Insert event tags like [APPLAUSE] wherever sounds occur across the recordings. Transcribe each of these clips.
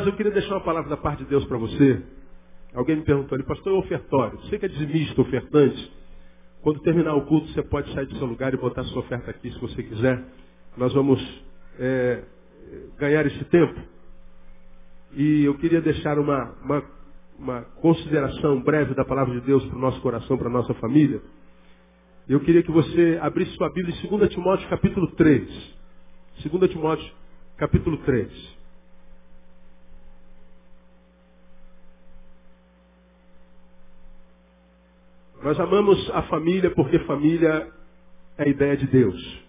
Mas eu queria deixar uma palavra da parte de Deus para você. Alguém me perguntou ali, pastor, é ofertório. Você que é dizimista, ofertante. Quando terminar o culto, você pode sair do seu lugar e botar sua oferta aqui, se você quiser. Nós vamos é, ganhar esse tempo. E eu queria deixar uma, uma, uma consideração breve da palavra de Deus para o nosso coração, para a nossa família. Eu queria que você abrisse sua Bíblia em 2 Timóteo capítulo 3. 2 Timóteo capítulo 3. Nós amamos a família porque família é a ideia de Deus.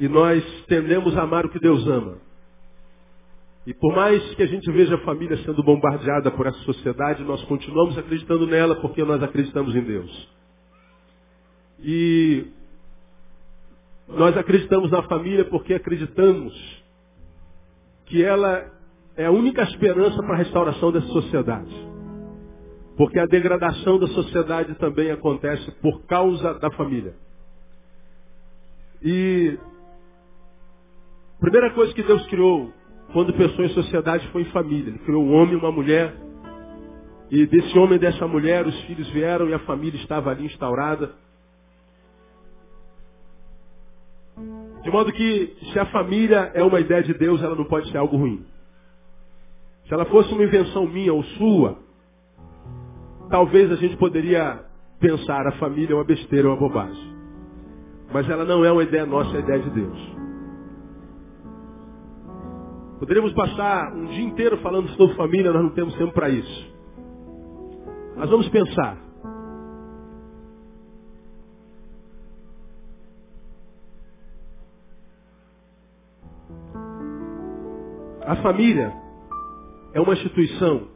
E nós tendemos a amar o que Deus ama. E por mais que a gente veja a família sendo bombardeada por essa sociedade, nós continuamos acreditando nela porque nós acreditamos em Deus. E nós acreditamos na família porque acreditamos que ela é a única esperança para a restauração dessa sociedade. Porque a degradação da sociedade também acontece por causa da família. E a primeira coisa que Deus criou quando pensou em sociedade foi em família. Ele criou um homem e uma mulher. E desse homem e dessa mulher os filhos vieram e a família estava ali instaurada. De modo que se a família é uma ideia de Deus, ela não pode ser algo ruim. Se ela fosse uma invenção minha ou sua, talvez a gente poderia pensar a família é uma besteira, é uma bobagem. Mas ela não é uma ideia nossa, é a ideia de Deus. Poderíamos passar um dia inteiro falando sobre família, nós não temos tempo para isso. Mas vamos pensar. A família é uma instituição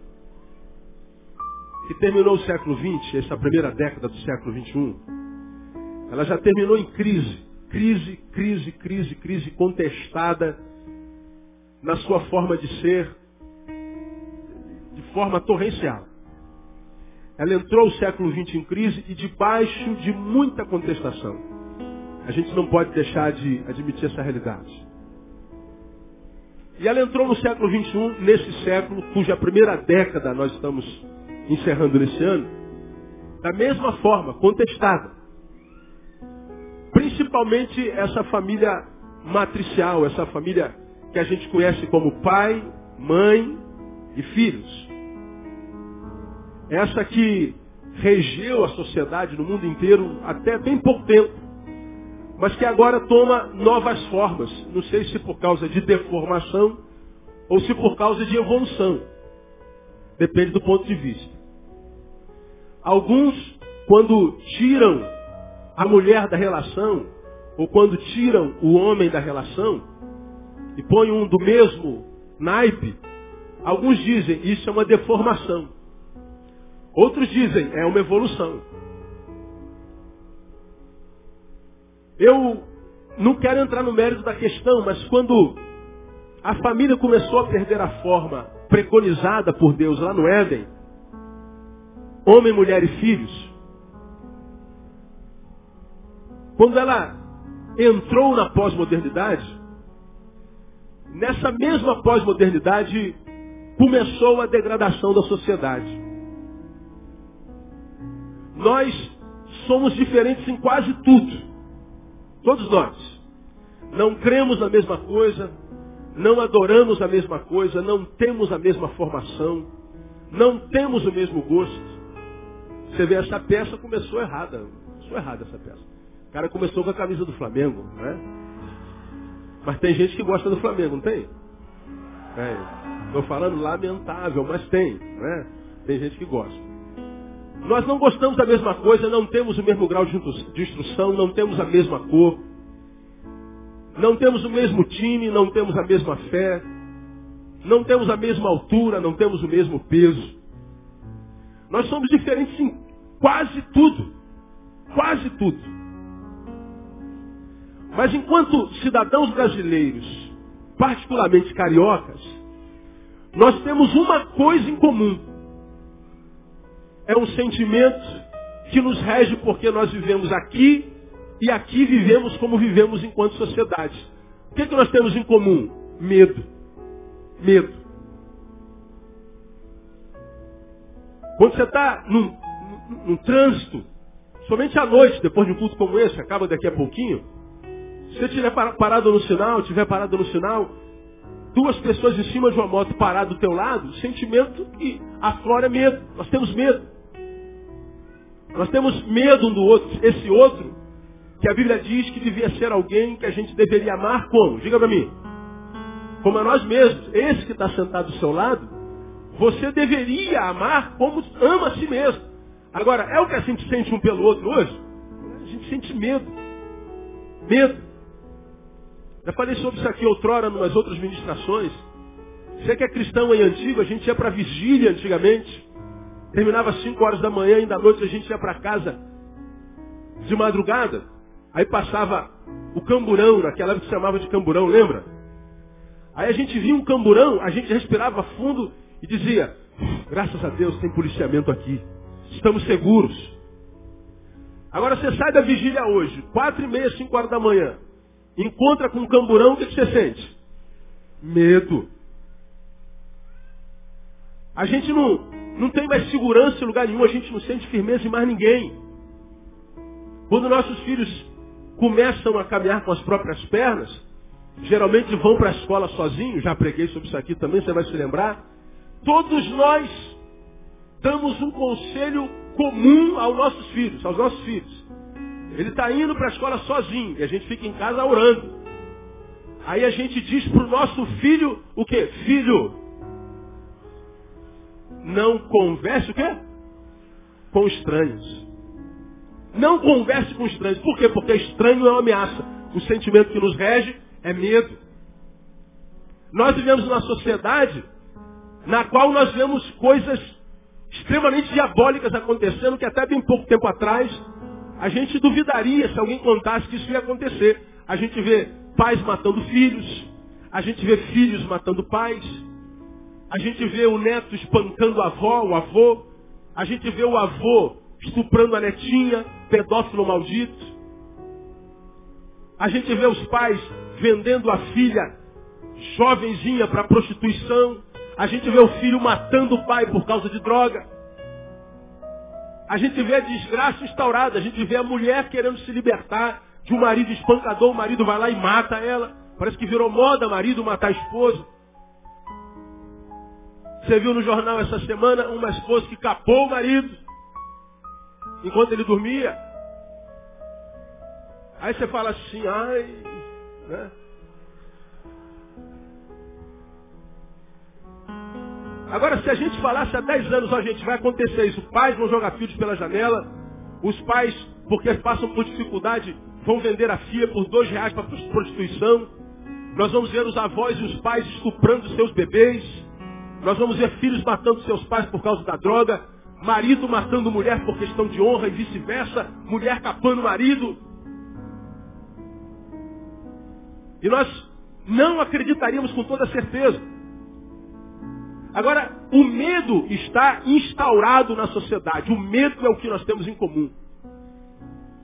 que terminou o século XX, essa primeira década do século XXI, ela já terminou em crise. Crise, crise, crise, crise contestada na sua forma de ser, de forma torrencial. Ela entrou o século XX em crise e debaixo de muita contestação. A gente não pode deixar de admitir essa realidade. E ela entrou no século XXI, nesse século, cuja primeira década nós estamos encerrando nesse ano, da mesma forma, contestada. Principalmente essa família matricial, essa família que a gente conhece como pai, mãe e filhos. Essa que regeu a sociedade no mundo inteiro até bem pouco tempo, mas que agora toma novas formas. Não sei se por causa de deformação ou se por causa de evolução. Depende do ponto de vista. Alguns, quando tiram a mulher da relação, ou quando tiram o homem da relação, e põem um do mesmo naipe, alguns dizem isso é uma deformação. Outros dizem é uma evolução. Eu não quero entrar no mérito da questão, mas quando a família começou a perder a forma preconizada por Deus lá no Éden, homem, mulher e filhos, quando ela entrou na pós-modernidade, nessa mesma pós-modernidade começou a degradação da sociedade. Nós somos diferentes em quase tudo. Todos nós. Não cremos na mesma coisa, não adoramos a mesma coisa, não temos a mesma formação, não temos o mesmo gosto. Você vê, essa peça começou errada. Começou errada essa peça. O cara começou com a camisa do Flamengo, né? Mas tem gente que gosta do Flamengo, não tem? Estou falando lamentável, mas tem, né? Tem gente que gosta. Nós não gostamos da mesma coisa, não temos o mesmo grau de instrução, não temos a mesma cor, não temos o mesmo time, não temos a mesma fé, não temos a mesma altura, não temos o mesmo peso. Nós somos diferentes em Quase tudo. Quase tudo. Mas enquanto cidadãos brasileiros, particularmente cariocas, nós temos uma coisa em comum. É um sentimento que nos rege porque nós vivemos aqui e aqui vivemos como vivemos enquanto sociedade. O que, é que nós temos em comum? Medo. Medo. Quando você está num num, trânsito, somente à noite, depois de um culto como esse, acaba daqui a pouquinho, se você estiver parado no sinal, estiver parado no sinal, duas pessoas em cima de uma moto parado do teu lado, sentimento que aflora é medo. Nós temos medo. Nós temos medo um do outro. Esse outro, que a Bíblia diz que devia ser alguém que a gente deveria amar como? Diga para mim. Como a nós mesmos. Esse que está sentado do seu lado, você deveria amar como ama a si mesmo. Agora, é o que a gente sente um pelo outro hoje? A gente sente medo. Medo. Já falei sobre isso aqui outrora, umas outras ministrações. Você que é cristão e antigo, a gente ia para vigília antigamente. Terminava às 5 horas da manhã, ainda à noite a gente ia para casa de madrugada. Aí passava o camburão, naquela época se chamava de camburão, lembra? Aí a gente via um camburão, a gente respirava fundo e dizia, graças a Deus tem policiamento aqui. Estamos seguros. Agora você sai da vigília hoje, quatro e meia, cinco horas da manhã. Encontra com um camburão, o que você sente? Medo. A gente não, não tem mais segurança em lugar nenhum, a gente não sente firmeza em mais ninguém. Quando nossos filhos começam a caminhar com as próprias pernas, geralmente vão para a escola sozinhos, já preguei sobre isso aqui também, você vai se lembrar. Todos nós damos um conselho comum aos nossos filhos, aos nossos filhos. Ele está indo para a escola sozinho e a gente fica em casa orando. Aí a gente diz para o nosso filho o quê? Filho, não converse o quê? Com estranhos. Não converse com estranhos. Por quê? Porque estranho é uma ameaça. O sentimento que nos rege é medo. Nós vivemos numa sociedade na qual nós vemos coisas extremamente diabólicas acontecendo que até bem pouco tempo atrás a gente duvidaria se alguém contasse que isso ia acontecer. A gente vê pais matando filhos, a gente vê filhos matando pais, a gente vê o neto espancando a avó, o avô, a gente vê o avô estuprando a netinha, pedófilo maldito. A gente vê os pais vendendo a filha jovenzinha para prostituição. A gente vê o filho matando o pai por causa de droga. A gente vê a desgraça instaurada, a gente vê a mulher querendo se libertar de um marido espancador, o marido vai lá e mata ela. Parece que virou moda marido matar a esposa. Você viu no jornal essa semana uma esposa que capou o marido enquanto ele dormia. Aí você fala assim, ai, né? Agora, se a gente falasse há 10 anos, ó, gente, vai acontecer isso. Pais vão jogar filhos pela janela. Os pais, porque passam por dificuldade, vão vender a filha por dois reais para prostituição. Nós vamos ver os avós e os pais estuprando seus bebês. Nós vamos ver filhos matando seus pais por causa da droga. Marido matando mulher por questão de honra e vice-versa. Mulher capando marido. E nós não acreditaríamos com toda certeza Agora, o medo está instaurado na sociedade. O medo é o que nós temos em comum.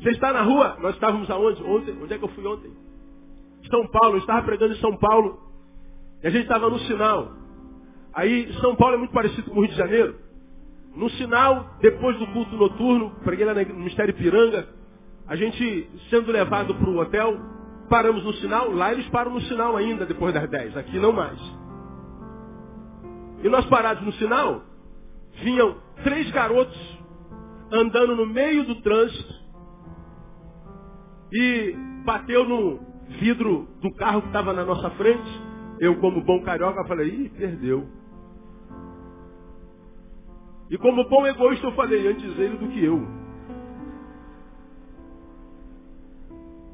Você está na rua? Nós estávamos aonde? Ontem? Onde é que eu fui ontem? São Paulo. Eu estava pregando em São Paulo. E a gente estava no sinal. Aí, São Paulo é muito parecido com o Rio de Janeiro. No sinal, depois do culto noturno, preguei lá no Ministério Piranga, a gente sendo levado para o hotel, paramos no sinal. Lá eles param no sinal ainda, depois das 10. Aqui não mais. E nós parados no sinal, vinham três garotos andando no meio do trânsito e bateu no vidro do carro que estava na nossa frente. Eu, como bom carioca, falei, ih, perdeu. E como bom egoísta, eu falei, antes ele do que eu.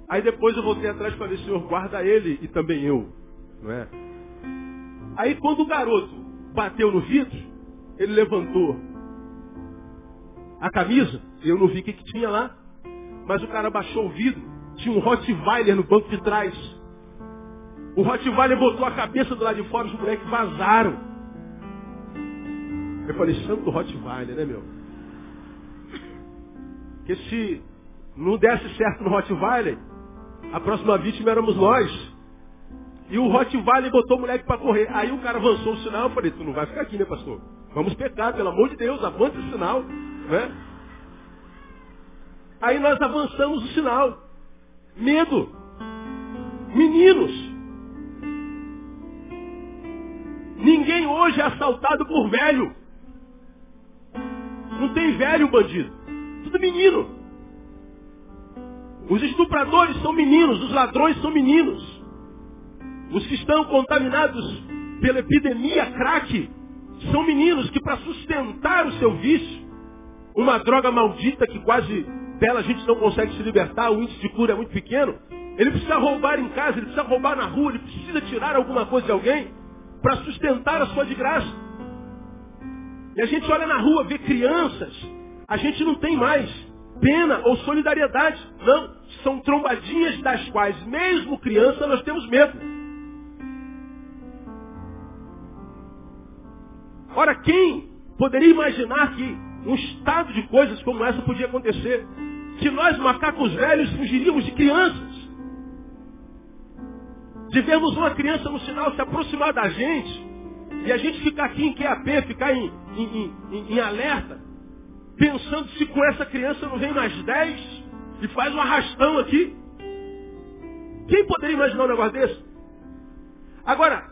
Aí depois eu voltei atrás e falei, Senhor, guarda ele e também eu. Não é? Aí quando o garoto bateu no vidro, ele levantou a camisa, eu não vi o que, que tinha lá, mas o cara baixou o vidro, tinha um Rottweiler no banco de trás. O Rottweiler botou a cabeça do lado de fora, os moleques vazaram. Eu falei, santo Rottweiler, né, meu? Porque se não desse certo no Rottweiler, a próxima vítima éramos nós. E o Rottweiler botou o moleque para correr. Aí o cara avançou o sinal. Eu falei, tu não vai ficar aqui, né, pastor? Vamos pecar, pelo amor de Deus, avance o sinal. Né? Aí nós avançamos o sinal. Medo. Meninos. Ninguém hoje é assaltado por velho. Não tem velho bandido. Tudo menino. Os estupradores são meninos, os ladrões são meninos. Os que estão contaminados pela epidemia crack são meninos que para sustentar o seu vício, uma droga maldita que quase dela a gente não consegue se libertar, o índice de cura é muito pequeno, ele precisa roubar em casa, ele precisa roubar na rua, ele precisa tirar alguma coisa de alguém para sustentar a sua de graça. E a gente olha na rua, vê crianças, a gente não tem mais pena ou solidariedade. Não, são trombadinhas das quais, mesmo criança, nós temos medo. Ora, quem poderia imaginar que um estado de coisas como essa podia acontecer? Que nós, macacos velhos, fugiríamos de crianças. De vermos uma criança no sinal se aproximar da gente e a gente ficar aqui em QAP, ficar em, em, em, em alerta, pensando se com essa criança não vem mais dez e faz um arrastão aqui. Quem poderia imaginar um negócio desse? Agora,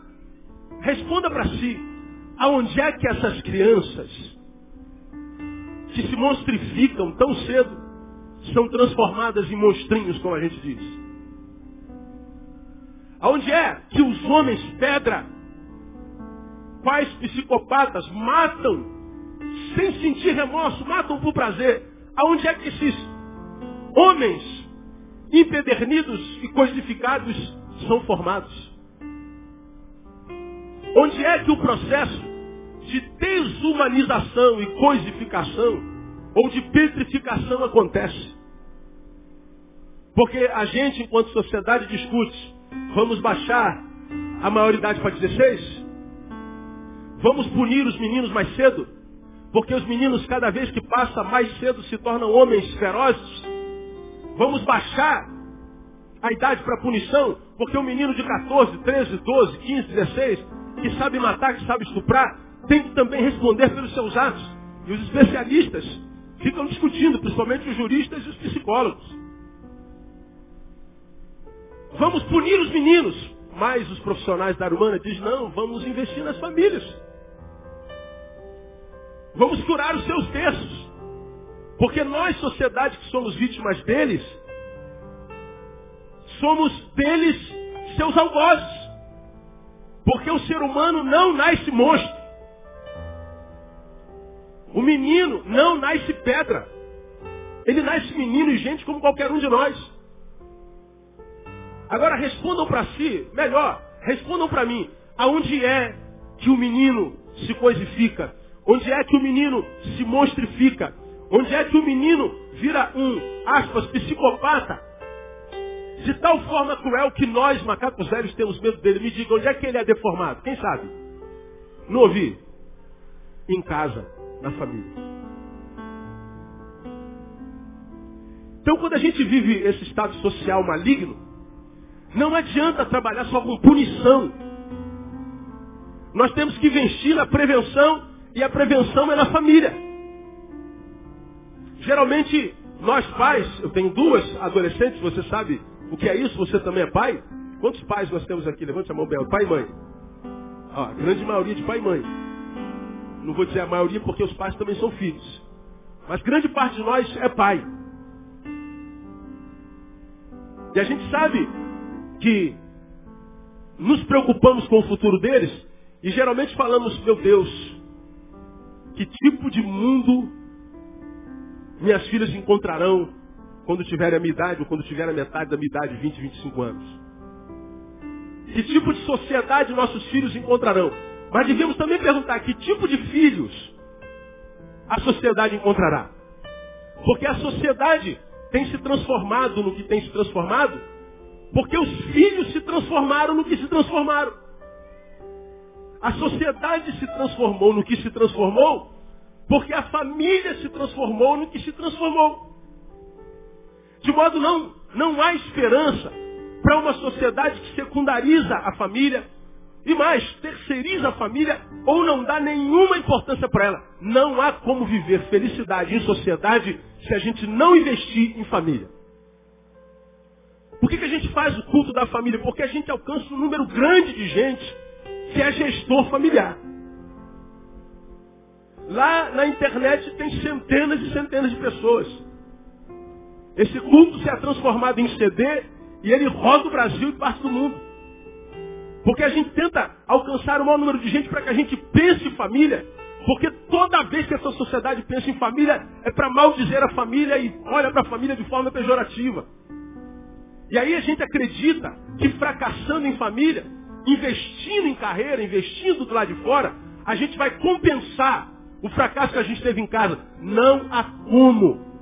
responda para si. Aonde é que essas crianças que se monstrificam tão cedo são transformadas em monstrinhos, como a gente diz? Aonde é que os homens pedra, quais psicopatas, matam sem sentir remorso, matam por prazer? Aonde é que esses homens empedernidos e codificados são formados? Onde é que o processo de desumanização e coisificação ou de petrificação acontece? Porque a gente, enquanto sociedade, discute, vamos baixar a maioridade para 16? Vamos punir os meninos mais cedo? Porque os meninos, cada vez que passa mais cedo, se tornam homens ferozes? Vamos baixar a idade para punição? Porque o menino de 14, 13, 12, 15, 16 que sabe matar, que sabe estuprar, tem que também responder pelos seus atos. E os especialistas ficam discutindo, principalmente os juristas e os psicólogos. Vamos punir os meninos. Mas os profissionais da Arumana dizem, não, vamos investir nas famílias. Vamos curar os seus textos. Porque nós, sociedade que somos vítimas deles, somos deles seus algozes. Porque o ser humano não nasce monstro. O menino não nasce pedra. Ele nasce menino e gente como qualquer um de nós. Agora respondam para si, melhor, respondam para mim, aonde é que o menino se coisifica? Onde é que o menino se monstrifica? Onde é que o menino vira um, aspas, psicopata? De tal forma cruel que nós, macacos velhos, temos medo dele. Me diga, onde é que ele é deformado? Quem sabe? Não ouvi? Em casa, na família. Então, quando a gente vive esse estado social maligno, não adianta trabalhar só com punição. Nós temos que investir na prevenção e a prevenção é na família. Geralmente, nós pais, eu tenho duas adolescentes, você sabe o que é isso? Você também é pai? Quantos pais nós temos aqui? Levante a mão bem. Pai e mãe. a grande maioria de pai e mãe. Não vou dizer a maioria porque os pais também são filhos. Mas grande parte de nós é pai. E a gente sabe que nos preocupamos com o futuro deles e geralmente falamos, meu Deus, que tipo de mundo minhas filhas encontrarão quando tiverem a minha idade ou quando tiverem a metade da minha idade, 20, 25 anos. Que tipo de sociedade nossos filhos encontrarão? Mas devemos também perguntar que tipo de filhos a sociedade encontrará. Porque a sociedade tem se transformado no que tem se transformado, porque os filhos se transformaram no que se transformaram. A sociedade se transformou no que se transformou, porque a família se transformou no que se transformou. De modo não, não há esperança para uma sociedade que secundariza a família e mais, terceiriza a família ou não dá nenhuma importância para ela. Não há como viver felicidade em sociedade se a gente não investir em família. Por que, que a gente faz o culto da família? Porque a gente alcança um número grande de gente que é gestor familiar. Lá na internet tem centenas e centenas de pessoas. Esse culto se é transformado em CD e ele roda o Brasil e parte do mundo. Porque a gente tenta alcançar o maior número de gente para que a gente pense em família. Porque toda vez que essa sociedade pensa em família, é para maldizer a família e olha para a família de forma pejorativa. E aí a gente acredita que fracassando em família, investindo em carreira, investindo do lado de fora, a gente vai compensar o fracasso que a gente teve em casa. Não há como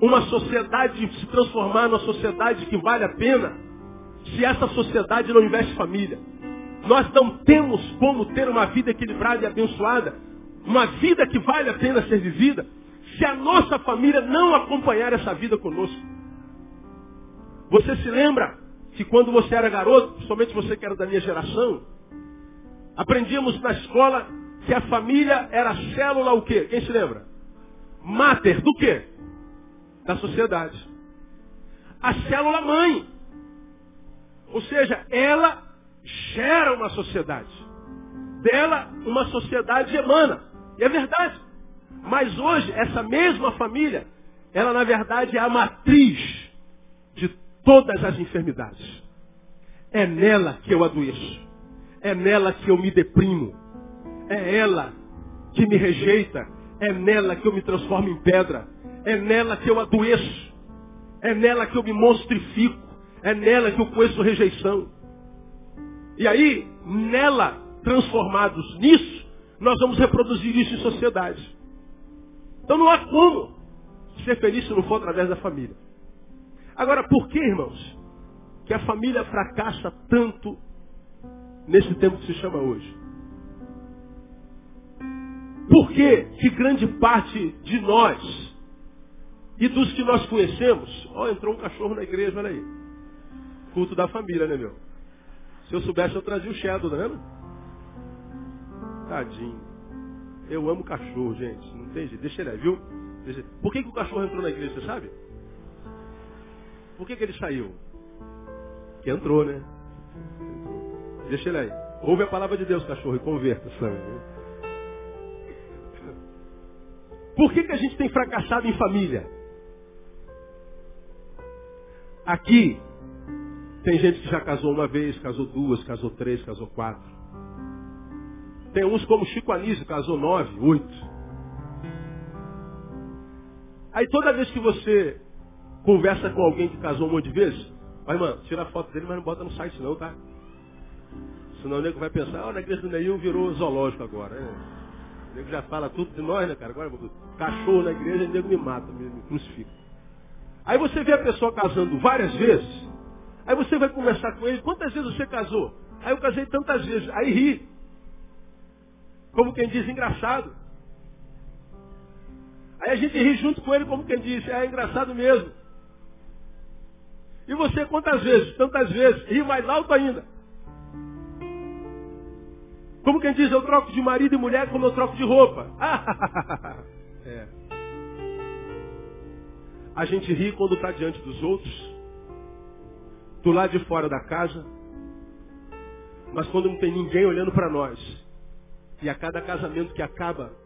uma sociedade se transformar numa sociedade que vale a pena se essa sociedade não investe família. Nós não temos como ter uma vida equilibrada e abençoada, uma vida que vale a pena ser vivida, se a nossa família não acompanhar essa vida conosco. Você se lembra que quando você era garoto, somente você que era da minha geração, aprendíamos na escola que a família era a célula o quê? Quem se lembra? Mater do quê? Da sociedade. A célula mãe. Ou seja, ela gera uma sociedade. Dela, uma sociedade emana. E é verdade. Mas hoje, essa mesma família, ela na verdade é a matriz de todas as enfermidades. É nela que eu adoeço. É nela que eu me deprimo. É ela que me rejeita. É nela que eu me transformo em pedra. É nela que eu adoeço. É nela que eu me monstrifico. É nela que eu conheço rejeição. E aí, nela, transformados nisso, nós vamos reproduzir isso em sociedade. Então não há como ser feliz se não for através da família. Agora, por que, irmãos, que a família fracassa tanto nesse tempo que se chama hoje? Por que, que grande parte de nós e dos que nós conhecemos, ó, entrou um cachorro na igreja, olha aí. Culto da família, né, meu? Se eu soubesse, eu trazia o Shadow, tá vendo? Tadinho. Eu amo cachorro, gente. Não tem jeito. Deixa ele aí, viu? Deixa... Por que, que o cachorro entrou na igreja, você sabe? Por que, que ele saiu? Que entrou, né? Deixa ele aí. Ouve a palavra de Deus, cachorro, e converta, sangue. Por que, que a gente tem fracassado em família? Aqui, tem gente que já casou uma vez, casou duas, casou três, casou quatro. Tem uns como Chico Anísio, casou nove, oito. Aí toda vez que você conversa com alguém que casou um monte de vezes, vai, mano, tira a foto dele, mas não bota no site não, tá? Senão o nego vai pensar, ó, oh, na igreja do Neil virou zoológico agora. Né? O nego já fala tudo de nós, né, cara? Agora, cachorro na igreja, o nego me mata, me, me crucifica. Aí você vê a pessoa casando várias vezes, Aí você vai conversar com ele, quantas vezes você casou? Aí eu casei tantas vezes. Aí ri. Como quem diz, engraçado. Aí a gente ri junto com ele, como quem diz, é engraçado mesmo. E você quantas vezes? Tantas vezes. Ri mais alto ainda. Como quem diz, eu troco de marido e mulher como eu troco de roupa. [LAUGHS] é. A gente ri quando está diante dos outros do lado de fora da casa, mas quando não tem ninguém olhando para nós, e a cada casamento que acaba,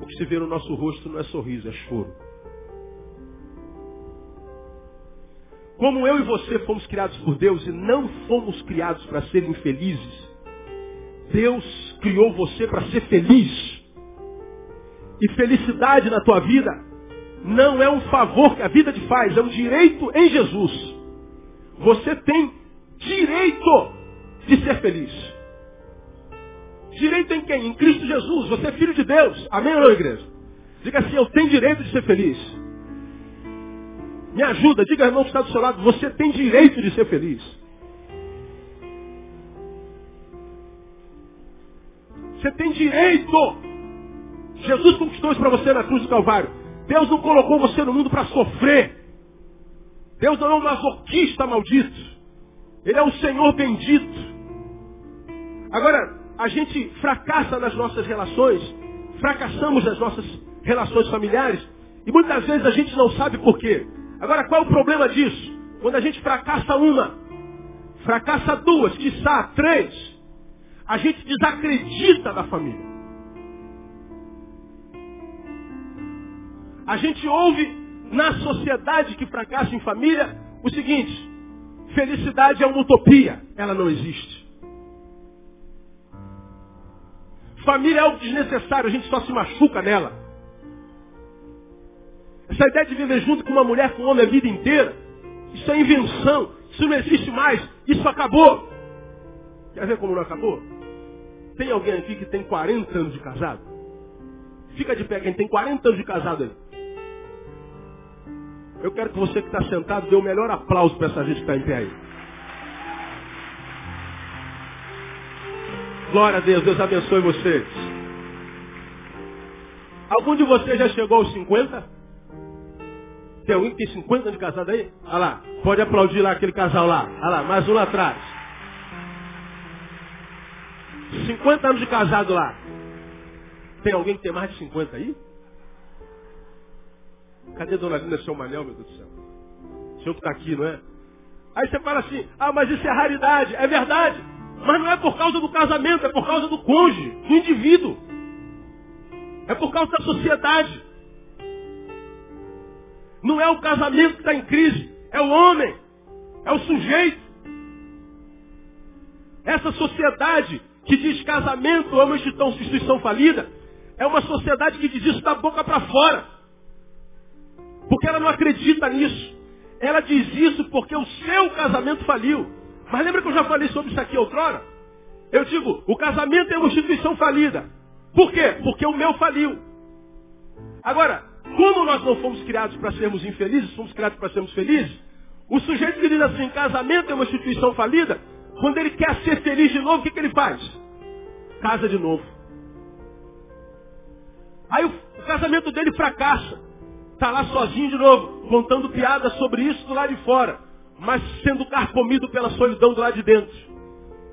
o que se vê no nosso rosto não é sorriso, é choro. Como eu e você fomos criados por Deus e não fomos criados para ser infelizes, Deus criou você para ser feliz. E felicidade na tua vida não é um favor que a vida te faz, é um direito em Jesus. Você tem direito de ser feliz. Direito em quem? Em Cristo Jesus. Você é filho de Deus. Amém ou não, igreja? Diga assim, eu tenho direito de ser feliz. Me ajuda, diga irmão que está do seu lado, você tem direito de ser feliz. Você tem direito. Jesus conquistou isso para você na cruz do Calvário. Deus não colocou você no mundo para sofrer. Deus não é um masoquista maldito. Ele é um Senhor bendito. Agora, a gente fracassa nas nossas relações, fracassamos nas nossas relações familiares, e muitas vezes a gente não sabe por quê. Agora, qual é o problema disso? Quando a gente fracassa uma, fracassa duas, quiçá três, a gente desacredita da família. A gente ouve na sociedade que fracassa em família o seguinte: felicidade é uma utopia, ela não existe. Família é algo desnecessário, a gente só se machuca nela. Essa ideia de viver junto com uma mulher, com um homem a vida inteira, isso é invenção, isso não existe mais, isso acabou. Quer ver como não acabou? Tem alguém aqui que tem 40 anos de casado? Fica de pé, quem tem 40 anos de casado aí. Eu quero que você que está sentado dê o melhor aplauso para essa gente que está em pé aí. Glória a Deus, Deus abençoe vocês. Algum de vocês já chegou aos 50? Tem alguém que tem 50 anos de casado aí? Olha lá, pode aplaudir lá aquele casal lá. Olha lá, mais um lá atrás. 50 anos de casado lá. Tem alguém que tem mais de 50 aí? Cadê Dona Linda, seu Manel, meu Deus do céu? O senhor que está aqui, não é? Aí você fala assim, ah, mas isso é raridade. É verdade. Mas não é por causa do casamento, é por causa do cônjuge, do indivíduo. É por causa da sociedade. Não é o casamento que está em crise, é o homem, é o sujeito. Essa sociedade que diz casamento é uma instituição falida, é uma sociedade que diz isso da boca para fora. Porque ela não acredita nisso. Ela diz isso porque o seu casamento faliu. Mas lembra que eu já falei sobre isso aqui outrora? Eu digo, o casamento é uma instituição falida. Por quê? Porque o meu faliu. Agora, como nós não fomos criados para sermos infelizes, fomos criados para sermos felizes, o sujeito que diz assim, casamento é uma instituição falida, quando ele quer ser feliz de novo, o que, que ele faz? Casa de novo. Aí o, o casamento dele fracassa. Está lá sozinho de novo, contando piadas sobre isso do lado de fora mas sendo carcomido pela solidão do lado de dentro.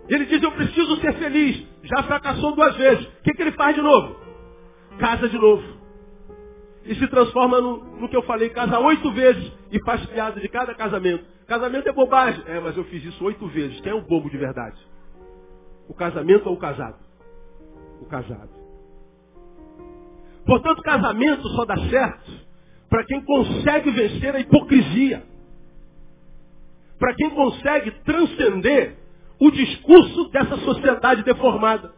Ele diz, eu preciso ser feliz. Já fracassou duas vezes. O que, que ele faz de novo? Casa de novo. E se transforma no, no que eu falei, casa oito vezes e faz piada de cada casamento. Casamento é bobagem. É, mas eu fiz isso oito vezes. Quem é o bobo de verdade? O casamento ou o casado? O casado. Portanto, casamento só dá certo para quem consegue vencer a hipocrisia para quem consegue transcender o discurso dessa sociedade deformada.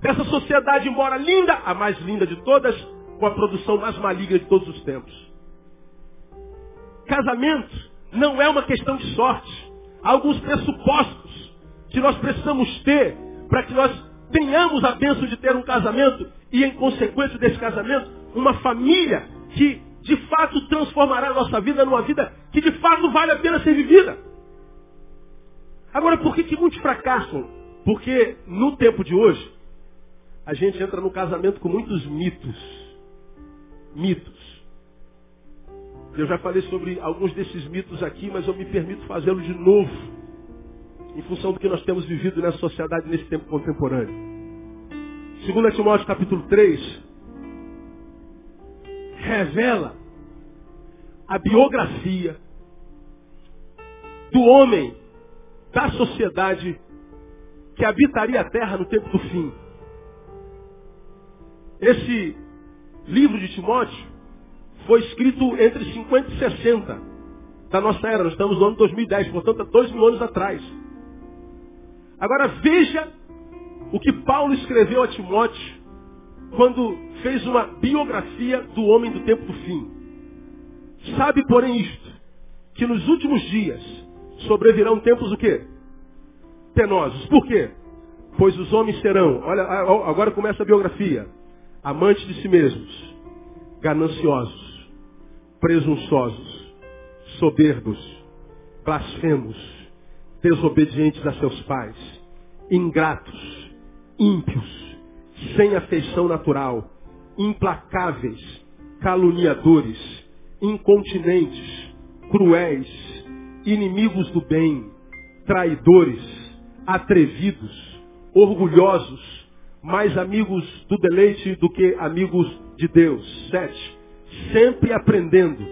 Dessa sociedade, embora linda, a mais linda de todas, com a produção mais maligna de todos os tempos. Casamento não é uma questão de sorte. Há alguns pressupostos que nós precisamos ter para que nós tenhamos a bênção de ter um casamento e, em consequência desse casamento, uma família que de fato transformará a nossa vida numa vida que de fato vale a pena ser vivida. Agora, por que, que muitos fracassam? Porque no tempo de hoje, a gente entra no casamento com muitos mitos. Mitos. Eu já falei sobre alguns desses mitos aqui, mas eu me permito fazê-lo de novo, em função do que nós temos vivido nessa sociedade nesse tempo contemporâneo. 2 Timóteo capítulo 3 revela a biografia do homem da sociedade que habitaria a terra no tempo do fim. Esse livro de Timóteo foi escrito entre 50 e 60 da nossa era. Nós estamos no ano 2010, portanto, há dois mil anos atrás. Agora veja o que Paulo escreveu a Timóteo quando fez uma biografia do homem do tempo do fim. Sabe, porém, isto, que nos últimos dias sobrevirão tempos o quê? Penosos. Por quê? Pois os homens serão, olha, agora começa a biografia, amantes de si mesmos, gananciosos, presunçosos, soberbos, blasfemos, desobedientes a seus pais, ingratos, ímpios, sem afeição natural, implacáveis, caluniadores, incontinentes, cruéis, inimigos do bem, traidores, atrevidos, orgulhosos, mais amigos do deleite do que amigos de Deus. Sete, sempre aprendendo,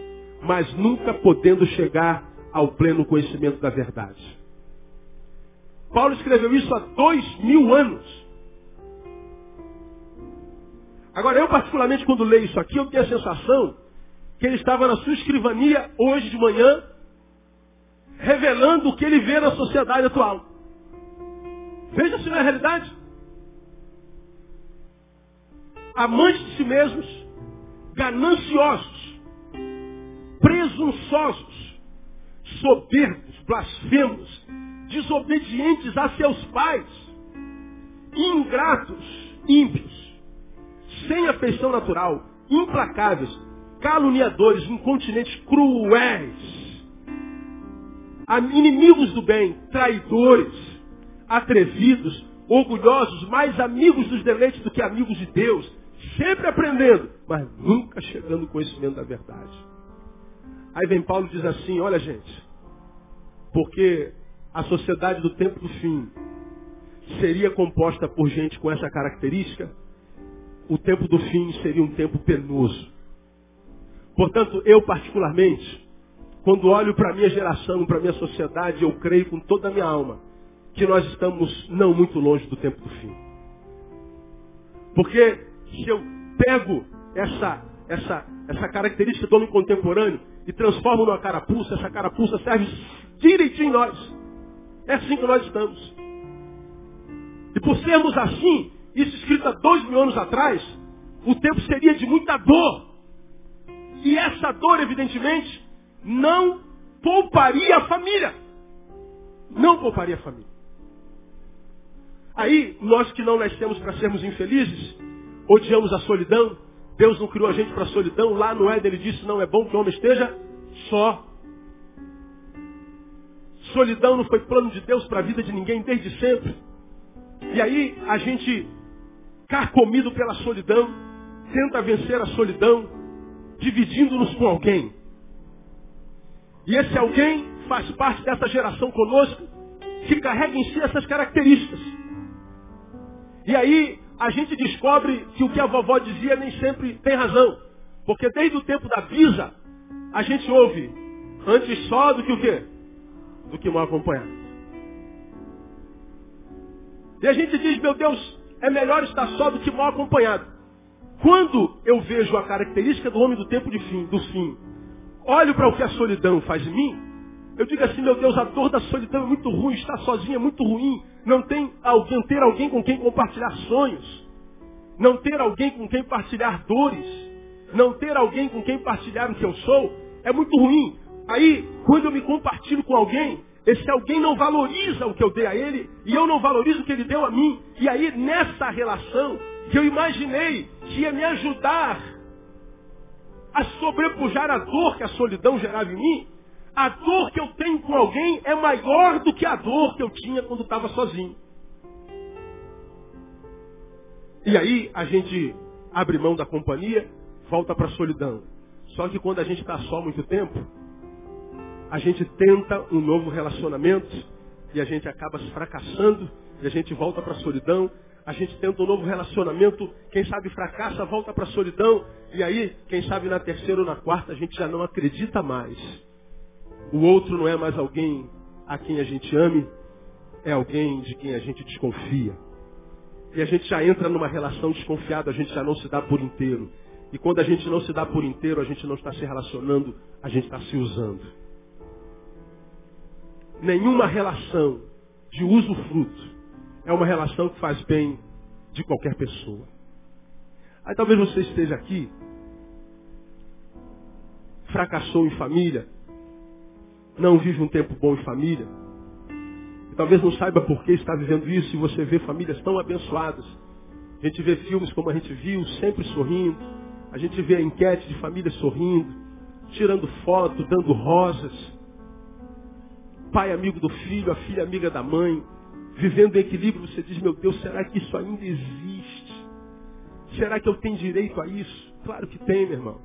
mas nunca podendo chegar ao pleno conhecimento da verdade. Paulo escreveu isso há dois mil anos. Agora, eu particularmente, quando leio isso aqui, eu tenho a sensação que ele estava na sua escrivania hoje de manhã, revelando o que ele vê na sociedade atual. Veja se não é realidade. Amantes de si mesmos, gananciosos, presunçosos, soberbos, blasfemos, desobedientes a seus pais, ingratos, ímpios, sem afeição natural, implacáveis, caluniadores, incontinentes, cruéis, inimigos do bem, traidores, atrevidos, orgulhosos, mais amigos dos deleites do que amigos de Deus, sempre aprendendo, mas nunca chegando ao conhecimento da verdade. Aí vem Paulo e diz assim, olha gente, porque a sociedade do tempo do fim seria composta por gente com essa característica, o tempo do fim seria um tempo penoso. Portanto, eu particularmente, quando olho para a minha geração, para a minha sociedade, eu creio com toda a minha alma que nós estamos não muito longe do tempo do fim. Porque se eu pego essa, essa, essa característica do homem contemporâneo e transformo numa carapuça, essa carapuça serve direitinho em nós. É assim que nós estamos. E por sermos assim, isso escrito há dois mil anos atrás, o tempo seria de muita dor. E essa dor, evidentemente, não pouparia a família. Não pouparia a família. Aí, nós que não nascemos para sermos infelizes, odiamos a solidão, Deus não criou a gente para a solidão, lá no Éden ele disse, não é bom que o homem esteja só. Solidão não foi plano de Deus para a vida de ninguém desde sempre. E aí a gente, carcomido pela solidão, tenta vencer a solidão, dividindo-nos com alguém. E esse alguém faz parte dessa geração conosco que carrega em si essas características. E aí a gente descobre que o que a vovó dizia nem sempre tem razão. Porque desde o tempo da visa, a gente ouve antes só do que o quê? do que mal acompanhado. E a gente diz, meu Deus, é melhor estar só do que mal acompanhado. Quando eu vejo a característica do homem do tempo de fim, do fim, olho para o que a solidão faz em mim, eu digo assim, meu Deus, a dor da solidão é muito ruim, estar sozinho é muito ruim, não tem alguém, ter alguém com quem compartilhar sonhos, não ter alguém com quem partilhar dores, não ter alguém com quem partilhar o que eu sou, é muito ruim. Aí, quando eu me compartilho com alguém, esse alguém não valoriza o que eu dei a ele e eu não valorizo o que ele deu a mim. E aí, nessa relação, que eu imaginei que ia me ajudar a sobrepujar a dor que a solidão gerava em mim, a dor que eu tenho com alguém é maior do que a dor que eu tinha quando estava sozinho. E aí a gente abre mão da companhia, volta para a solidão. Só que quando a gente está só muito tempo, a gente tenta um novo relacionamento e a gente acaba fracassando e a gente volta para a solidão. A gente tenta um novo relacionamento, quem sabe fracassa, volta para a solidão e aí, quem sabe na terceira ou na quarta a gente já não acredita mais. O outro não é mais alguém a quem a gente ame, é alguém de quem a gente desconfia. E a gente já entra numa relação desconfiada, a gente já não se dá por inteiro. E quando a gente não se dá por inteiro, a gente não está se relacionando, a gente está se usando nenhuma relação de uso fruto é uma relação que faz bem de qualquer pessoa. Aí talvez você esteja aqui, fracassou em família, não vive um tempo bom em família, talvez não saiba por que está vivendo isso e você vê famílias tão abençoadas. A gente vê filmes como a gente viu, sempre sorrindo. A gente vê a enquete de família sorrindo, tirando foto, dando rosas pai amigo do filho, a filha amiga da mãe, vivendo em equilíbrio, você diz, meu Deus, será que isso ainda existe? Será que eu tenho direito a isso? Claro que tem, meu irmão.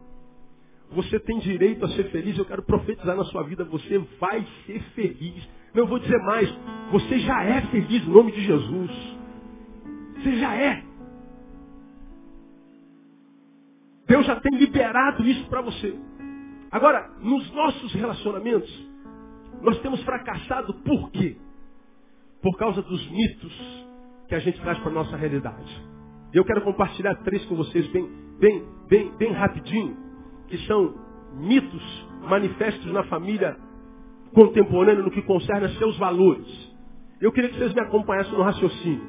Você tem direito a ser feliz. Eu quero profetizar na sua vida. Você vai ser feliz. Não vou dizer mais. Você já é feliz no nome de Jesus. Você já é. Deus já tem liberado isso para você. Agora, nos nossos relacionamentos, nós temos fracassado por quê? Por causa dos mitos que a gente traz para a nossa realidade. Eu quero compartilhar três com vocês bem, bem, bem, bem rapidinho, que são mitos manifestos na família contemporânea no que concerne a seus valores. Eu queria que vocês me acompanhassem no raciocínio.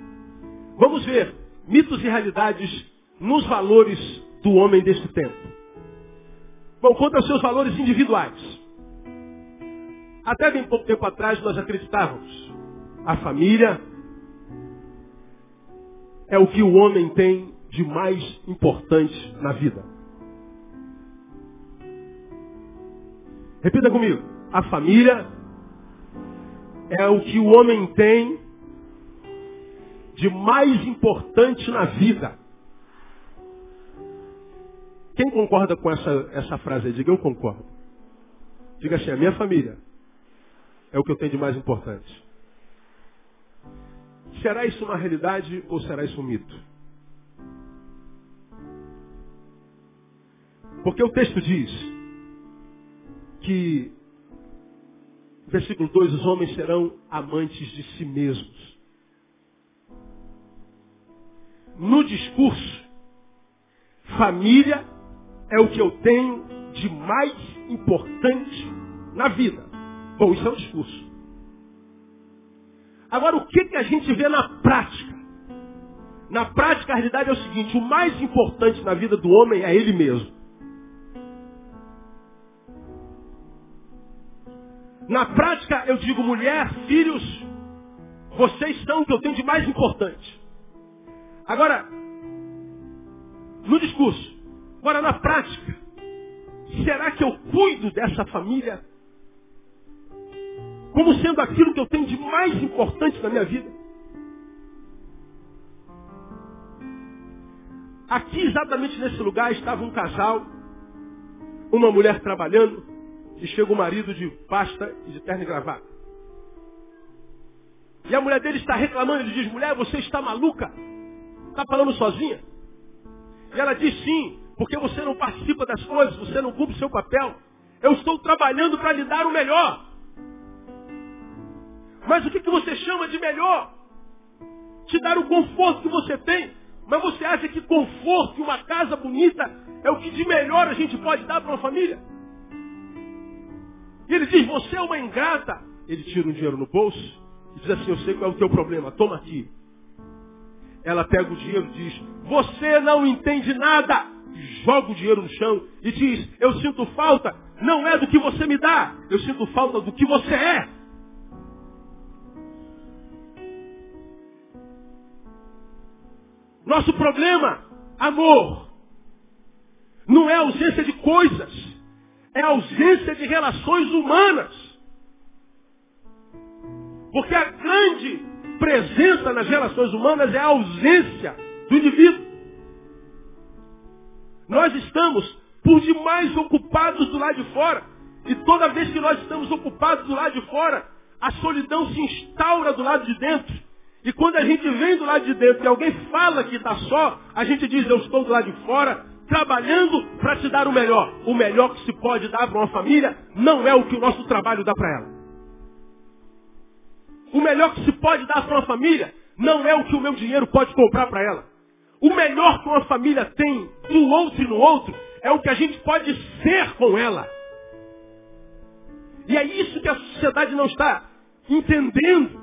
Vamos ver mitos e realidades nos valores do homem deste tempo. Bom, quanto aos seus valores individuais. Até bem pouco tempo atrás nós acreditávamos. A família é o que o homem tem de mais importante na vida. Repita comigo. A família é o que o homem tem de mais importante na vida. Quem concorda com essa, essa frase aí? Diga, eu concordo. Diga assim, a minha família é o que eu tenho de mais importante. Será isso uma realidade ou será isso um mito? Porque o texto diz que, versículo 2, os homens serão amantes de si mesmos. No discurso, família é o que eu tenho de mais importante na vida. Bom, isso é um discurso. Agora, o que, que a gente vê na prática? Na prática, a realidade é o seguinte: o mais importante na vida do homem é ele mesmo. Na prática, eu digo, mulher, filhos, vocês são o que eu tenho de mais importante. Agora, no discurso, agora na prática, será que eu cuido dessa família como sendo aquilo que eu tenho de mais importante na minha vida. Aqui, exatamente nesse lugar, estava um casal, uma mulher trabalhando, e chega o marido de pasta e de terno e gravata. E a mulher dele está reclamando, ele diz, mulher, você está maluca? Está falando sozinha? E ela diz, sim, porque você não participa das coisas, você não cumpre o seu papel. Eu estou trabalhando para lhe dar o melhor. Mas o que, que você chama de melhor? Te dar o conforto que você tem. Mas você acha que conforto e uma casa bonita é o que de melhor a gente pode dar para uma família? E ele diz, você é uma ingrata. Ele tira um dinheiro no bolso e diz assim, eu sei qual é o teu problema, toma aqui. Ela pega o dinheiro e diz, você não entende nada. Joga o dinheiro no chão e diz, eu sinto falta, não é do que você me dá, eu sinto falta do que você é. Nosso problema, amor, não é ausência de coisas, é ausência de relações humanas. Porque a grande presença nas relações humanas é a ausência do indivíduo. Nós estamos por demais ocupados do lado de fora. E toda vez que nós estamos ocupados do lado de fora, a solidão se instaura do lado de dentro. E quando a gente vem do lado de dentro e alguém fala que está só, a gente diz, eu estou do lado de fora, trabalhando para te dar o melhor. O melhor que se pode dar para uma família não é o que o nosso trabalho dá para ela. O melhor que se pode dar para uma família não é o que o meu dinheiro pode comprar para ela. O melhor que uma família tem no outro e no outro é o que a gente pode ser com ela. E é isso que a sociedade não está entendendo.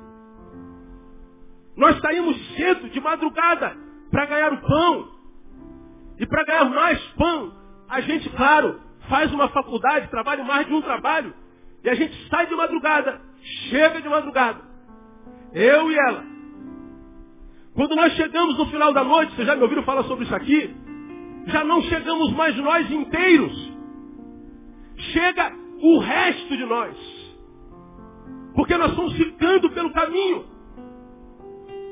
Nós saímos cedo, de madrugada, para ganhar o pão. E para ganhar mais pão, a gente, claro, faz uma faculdade, trabalha mais de um trabalho. E a gente sai de madrugada, chega de madrugada. Eu e ela. Quando nós chegamos no final da noite, vocês já me ouviram falar sobre isso aqui? Já não chegamos mais nós inteiros. Chega o resto de nós. Porque nós estamos ficando pelo caminho.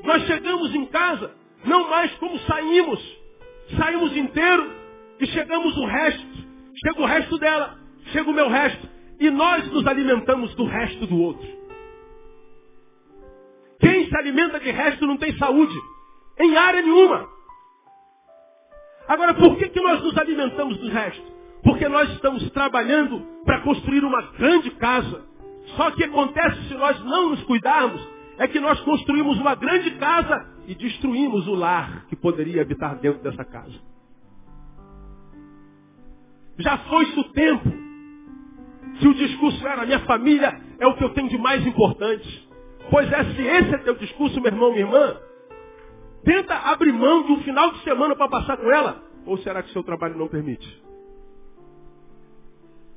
Nós chegamos em casa, não mais como saímos. Saímos inteiro e chegamos o resto. chega o resto dela, chega o meu resto. E nós nos alimentamos do resto do outro. Quem se alimenta de resto não tem saúde. Em área nenhuma. Agora, por que, que nós nos alimentamos do resto? Porque nós estamos trabalhando para construir uma grande casa. Só que acontece se nós não nos cuidarmos, é que nós construímos uma grande casa e destruímos o lar que poderia habitar dentro dessa casa. Já foi-se o tempo que o discurso era minha família é o que eu tenho de mais importante. Pois é, se esse é teu discurso, meu irmão, minha irmã, tenta abrir mão de um final de semana para passar com ela. Ou será que seu trabalho não permite?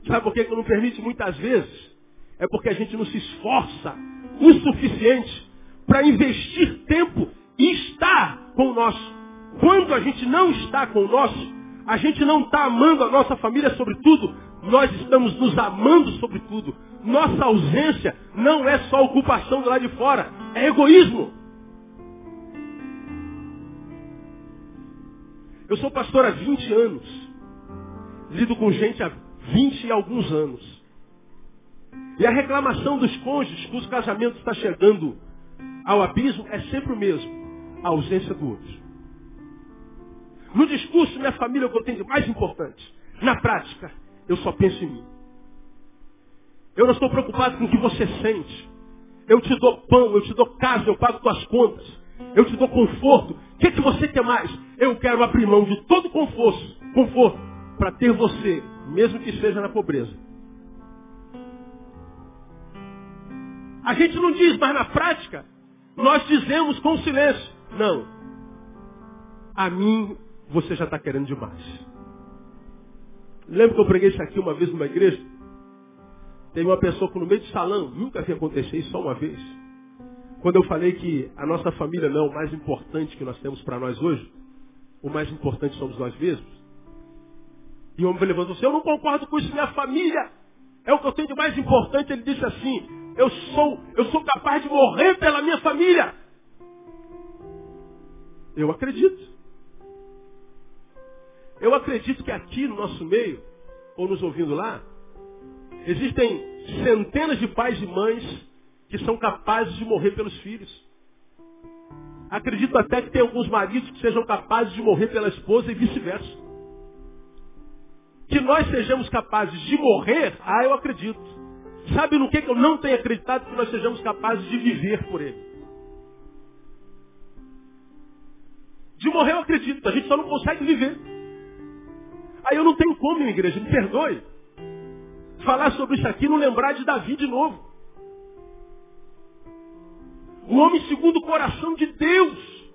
Sabe por que não permite muitas vezes? É porque a gente não se esforça o suficiente para investir tempo e estar com o nosso. Quando a gente não está com o nosso, a gente não está amando a nossa família sobre tudo, nós estamos nos amando sobre tudo. Nossa ausência não é só ocupação do lado de fora, é egoísmo. Eu sou pastor há 20 anos. Lido com gente há 20 e alguns anos. E a reclamação dos cônjuges que os casamentos está chegando ao abismo é sempre o mesmo. A ausência do outro. No discurso, minha família é o que eu tenho de mais importante. Na prática, eu só penso em mim. Eu não estou preocupado com o que você sente. Eu te dou pão, eu te dou casa, eu pago tuas contas. Eu te dou conforto. O que, é que você quer mais? Eu quero abrir mão de todo conforto, conforto para ter você, mesmo que seja na pobreza. A gente não diz, mas na prática, nós dizemos com silêncio. Não. A mim você já está querendo demais. Lembro que eu preguei isso aqui uma vez numa igreja. Teve uma pessoa que no meio do salão, nunca vi acontecer isso só uma vez. Quando eu falei que a nossa família não é o mais importante que nós temos para nós hoje, o mais importante somos nós mesmos. E o homem levantou assim, eu não concordo com isso, minha família é o que eu tenho de mais importante. Ele disse assim, eu sou, eu sou capaz de morrer pela minha família. Eu acredito. Eu acredito que aqui no nosso meio, ou nos ouvindo lá, existem centenas de pais e mães que são capazes de morrer pelos filhos. Acredito até que tem alguns maridos que sejam capazes de morrer pela esposa e vice-versa. Que nós sejamos capazes de morrer, ah, eu acredito. Sabe no que eu não tenho acreditado que nós sejamos capazes de viver por ele? De morrer eu acredito, a gente só não consegue viver. Aí eu não tenho como, minha igreja, me perdoe. Falar sobre isso aqui e não lembrar de Davi de novo. O homem segundo o coração de Deus.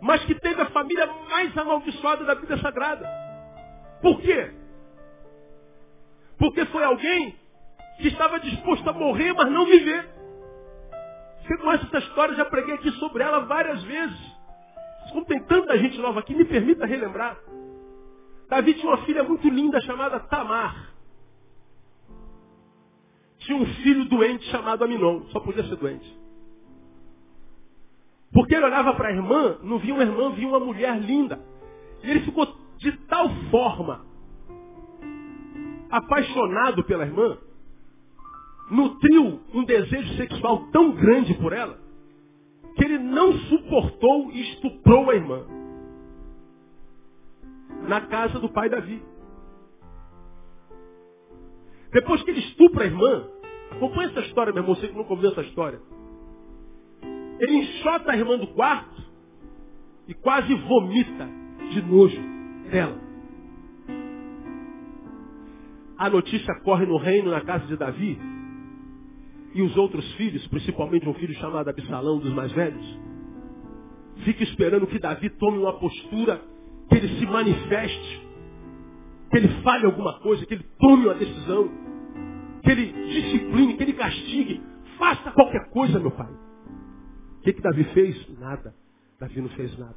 Mas que teve a família mais amaldiçoada da vida sagrada. Por quê? Porque foi alguém que estava disposto a morrer, mas não viver. Você conhece essa história, já preguei aqui sobre ela várias vezes. Como tem tanta gente nova aqui, me permita relembrar. Davi tinha uma filha muito linda chamada Tamar. Tinha um filho doente chamado Aminon. Só podia ser doente. Porque ele olhava para a irmã, não via uma irmã, via uma mulher linda. E ele ficou de tal forma apaixonado pela irmã, nutriu um desejo sexual tão grande por ela, que ele não suportou e estuprou a irmã. Na casa do pai Davi. Depois que ele estupra a irmã, acompanha essa história, meu irmão, você que nunca ouviu essa história. Ele enxota a irmã do quarto e quase vomita de nojo dela. A notícia corre no reino, na casa de Davi, e os outros filhos, principalmente um filho chamado Absalão, dos mais velhos, fica esperando que Davi tome uma postura, que ele se manifeste, que ele fale alguma coisa, que ele tome uma decisão, que ele discipline, que ele castigue, faça qualquer coisa, meu pai. O que, que Davi fez? Nada. Davi não fez nada.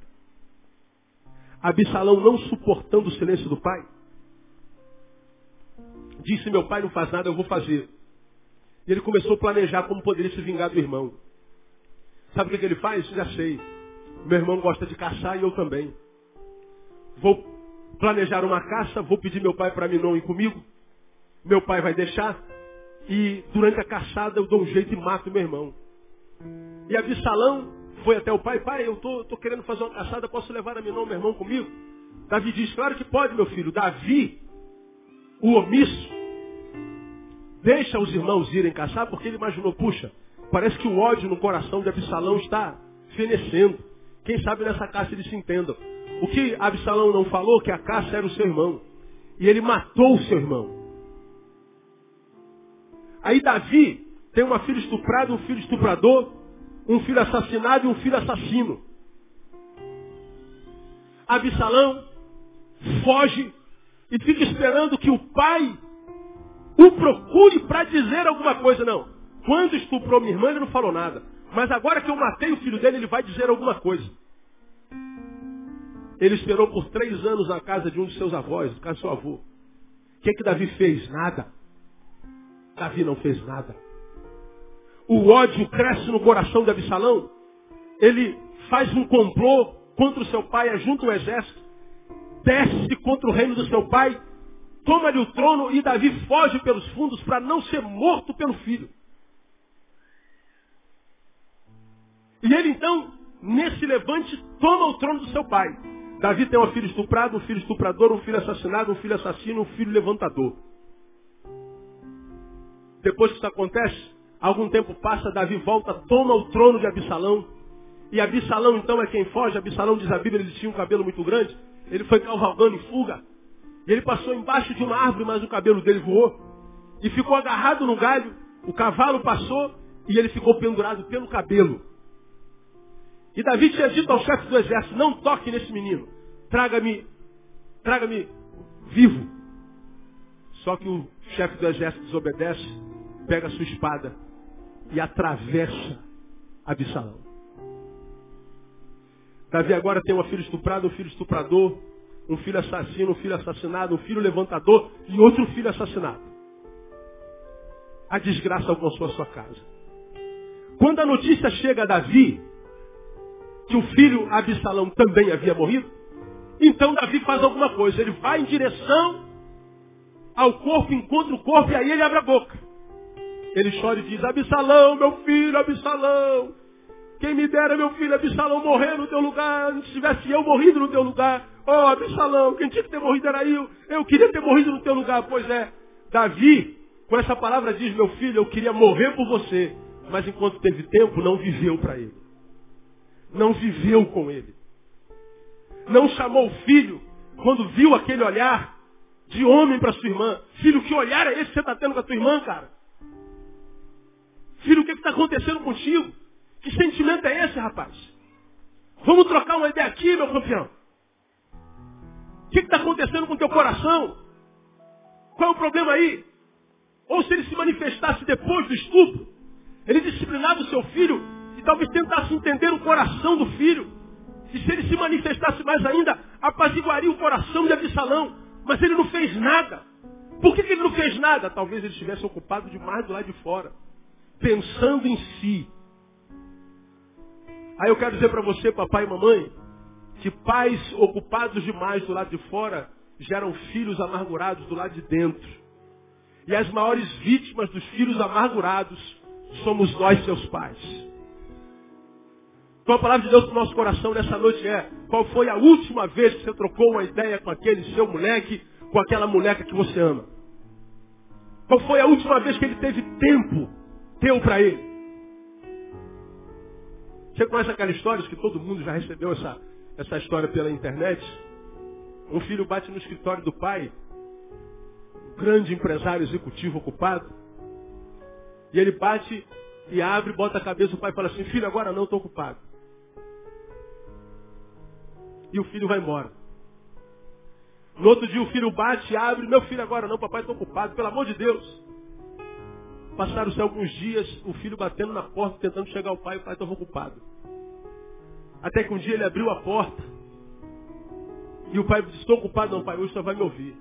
Absalão, não suportando o silêncio do pai, disse: Meu pai não faz nada, eu vou fazer. E ele começou a planejar como poderia se vingar do irmão. Sabe o que, ele faz? Já sei. Meu irmão gosta de caçar e eu também. Vou planejar uma caça, vou pedir meu pai para mim não ir comigo. Meu pai vai deixar. E durante a caçada eu dou um jeito e mato meu irmão. E Absalão foi até o pai, pai, eu tô, tô querendo fazer uma caçada, posso levar a mim não, meu irmão comigo? Davi diz, claro que pode, meu filho. Davi, o omisso, deixa os irmãos irem caçar, porque ele imaginou, puxa, parece que o ódio no coração de Absalão está fenecendo. Quem sabe nessa caça eles se entendam. O que Absalão não falou, que a caça era o seu irmão. E ele matou o seu irmão. Aí Davi tem uma filha estuprada, um filho estuprador, um filho assassinado e um filho assassino. Absalão foge e fica esperando que o pai o procure para dizer alguma coisa. Não. Quando estuprou minha irmã, ele não falou nada. Mas agora que eu matei o filho dele, ele vai dizer alguma coisa. Ele esperou por três anos na casa de um de seus avós, no caso do seu avô. O que, é que Davi fez? Nada. Davi não fez nada. O ódio cresce no coração de Absalão. Ele faz um complô contra o seu pai, ajunta o exército, desce contra o reino do seu pai, toma-lhe o trono e Davi foge pelos fundos para não ser morto pelo filho. E ele então, nesse levante, toma o trono do seu pai. Davi tem uma filha estuprada, um filho estuprador, um filho assassinado, um filho assassino, um filho levantador. Depois que isso acontece, algum tempo passa, Davi volta, toma o trono de Absalão. E Absalão então é quem foge. Absalão diz a Bíblia, ele tinha um cabelo muito grande. Ele foi cavalgando em fuga. E ele passou embaixo de uma árvore, mas o cabelo dele voou. E ficou agarrado no galho. O cavalo passou e ele ficou pendurado pelo cabelo. E Davi tinha dito ao chefe do exército, não toque nesse menino. Traga-me, traga-me vivo. Só que o chefe do exército desobedece, pega a sua espada e atravessa Absalão. Davi agora tem uma filha estuprada, um filho estuprador, um filho assassino, um filho assassinado, um filho levantador e outro filho assassinado. A desgraça alcançou a sua casa. Quando a notícia chega a Davi, que o filho Absalão também havia morrido, então Davi faz alguma coisa. Ele vai em direção ao corpo, encontra o corpo e aí ele abre a boca. Ele chora e diz, Absalão, meu filho, Absalão. Quem me dera, meu filho Absalão, morrer no teu lugar, se tivesse eu morrido no teu lugar. Oh, Absalão, quem tinha que ter morrido era eu. Eu queria ter morrido no teu lugar. Pois é, Davi, com essa palavra diz, meu filho, eu queria morrer por você. Mas enquanto teve tempo, não viveu para ele não viveu com ele. Não chamou o filho quando viu aquele olhar de homem para sua irmã. Filho, que olhar é esse que você está tendo com a tua irmã, cara? Filho, o que está acontecendo contigo? Que sentimento é esse, rapaz? Vamos trocar uma ideia aqui, meu campeão. O que está acontecendo com o teu coração? Qual é o problema aí? Ou se ele se manifestasse depois do estupro, ele disciplinava o seu filho talvez tentasse entender o coração do filho. E se ele se manifestasse mais ainda, apaziguaria o coração de Absalão. Mas ele não fez nada. Por que, que ele não fez nada? Talvez ele estivesse ocupado demais do lado de fora. Pensando em si. Aí eu quero dizer para você, papai e mamãe, que pais ocupados demais do lado de fora geram filhos amargurados do lado de dentro. E as maiores vítimas dos filhos amargurados somos nós, seus pais. Então a palavra de Deus para o nosso coração nessa noite é, qual foi a última vez que você trocou uma ideia com aquele seu moleque, com aquela moleca que você ama? Qual foi a última vez que ele teve tempo teu para ele? Você conhece aquela história que todo mundo já recebeu essa, essa história pela internet? Um filho bate no escritório do pai, um grande empresário executivo ocupado, e ele bate e abre, bota a cabeça, o pai fala assim, filho, agora não, estou ocupado. E o filho vai embora. No outro dia o filho bate, abre, meu filho agora não, papai está ocupado, pelo amor de Deus. Passaram-se alguns dias, o filho batendo na porta, tentando chegar ao pai, o pai estava ocupado. Até que um dia ele abriu a porta. E o pai disse, estou ocupado não, pai, hoje só vai me ouvir.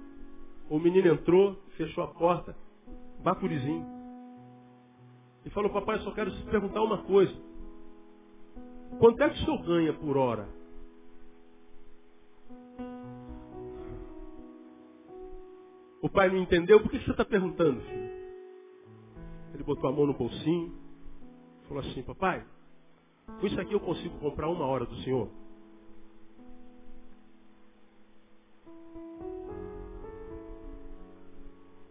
O menino entrou, fechou a porta, bacurizinho. E falou, papai, eu só quero te perguntar uma coisa. Quanto é que o senhor ganha por hora? O pai não entendeu. Por que você está perguntando, filho? Ele botou a mão no bolsinho. Falou assim, papai, com isso aqui eu consigo comprar uma hora do senhor?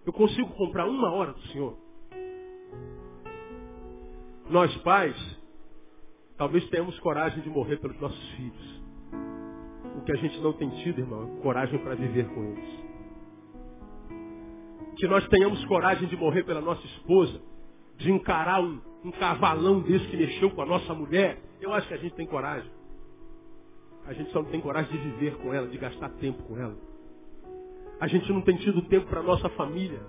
Eu consigo comprar uma hora do Senhor. Nós pais, talvez tenhamos coragem de morrer pelos nossos filhos. O que a gente não tem tido, irmão, é coragem para viver com eles. Que nós tenhamos coragem de morrer pela nossa esposa, de encarar um, um cavalão desse que mexeu com a nossa mulher. Eu acho que a gente tem coragem. A gente só não tem coragem de viver com ela, de gastar tempo com ela. A gente não tem tido tempo para a nossa família.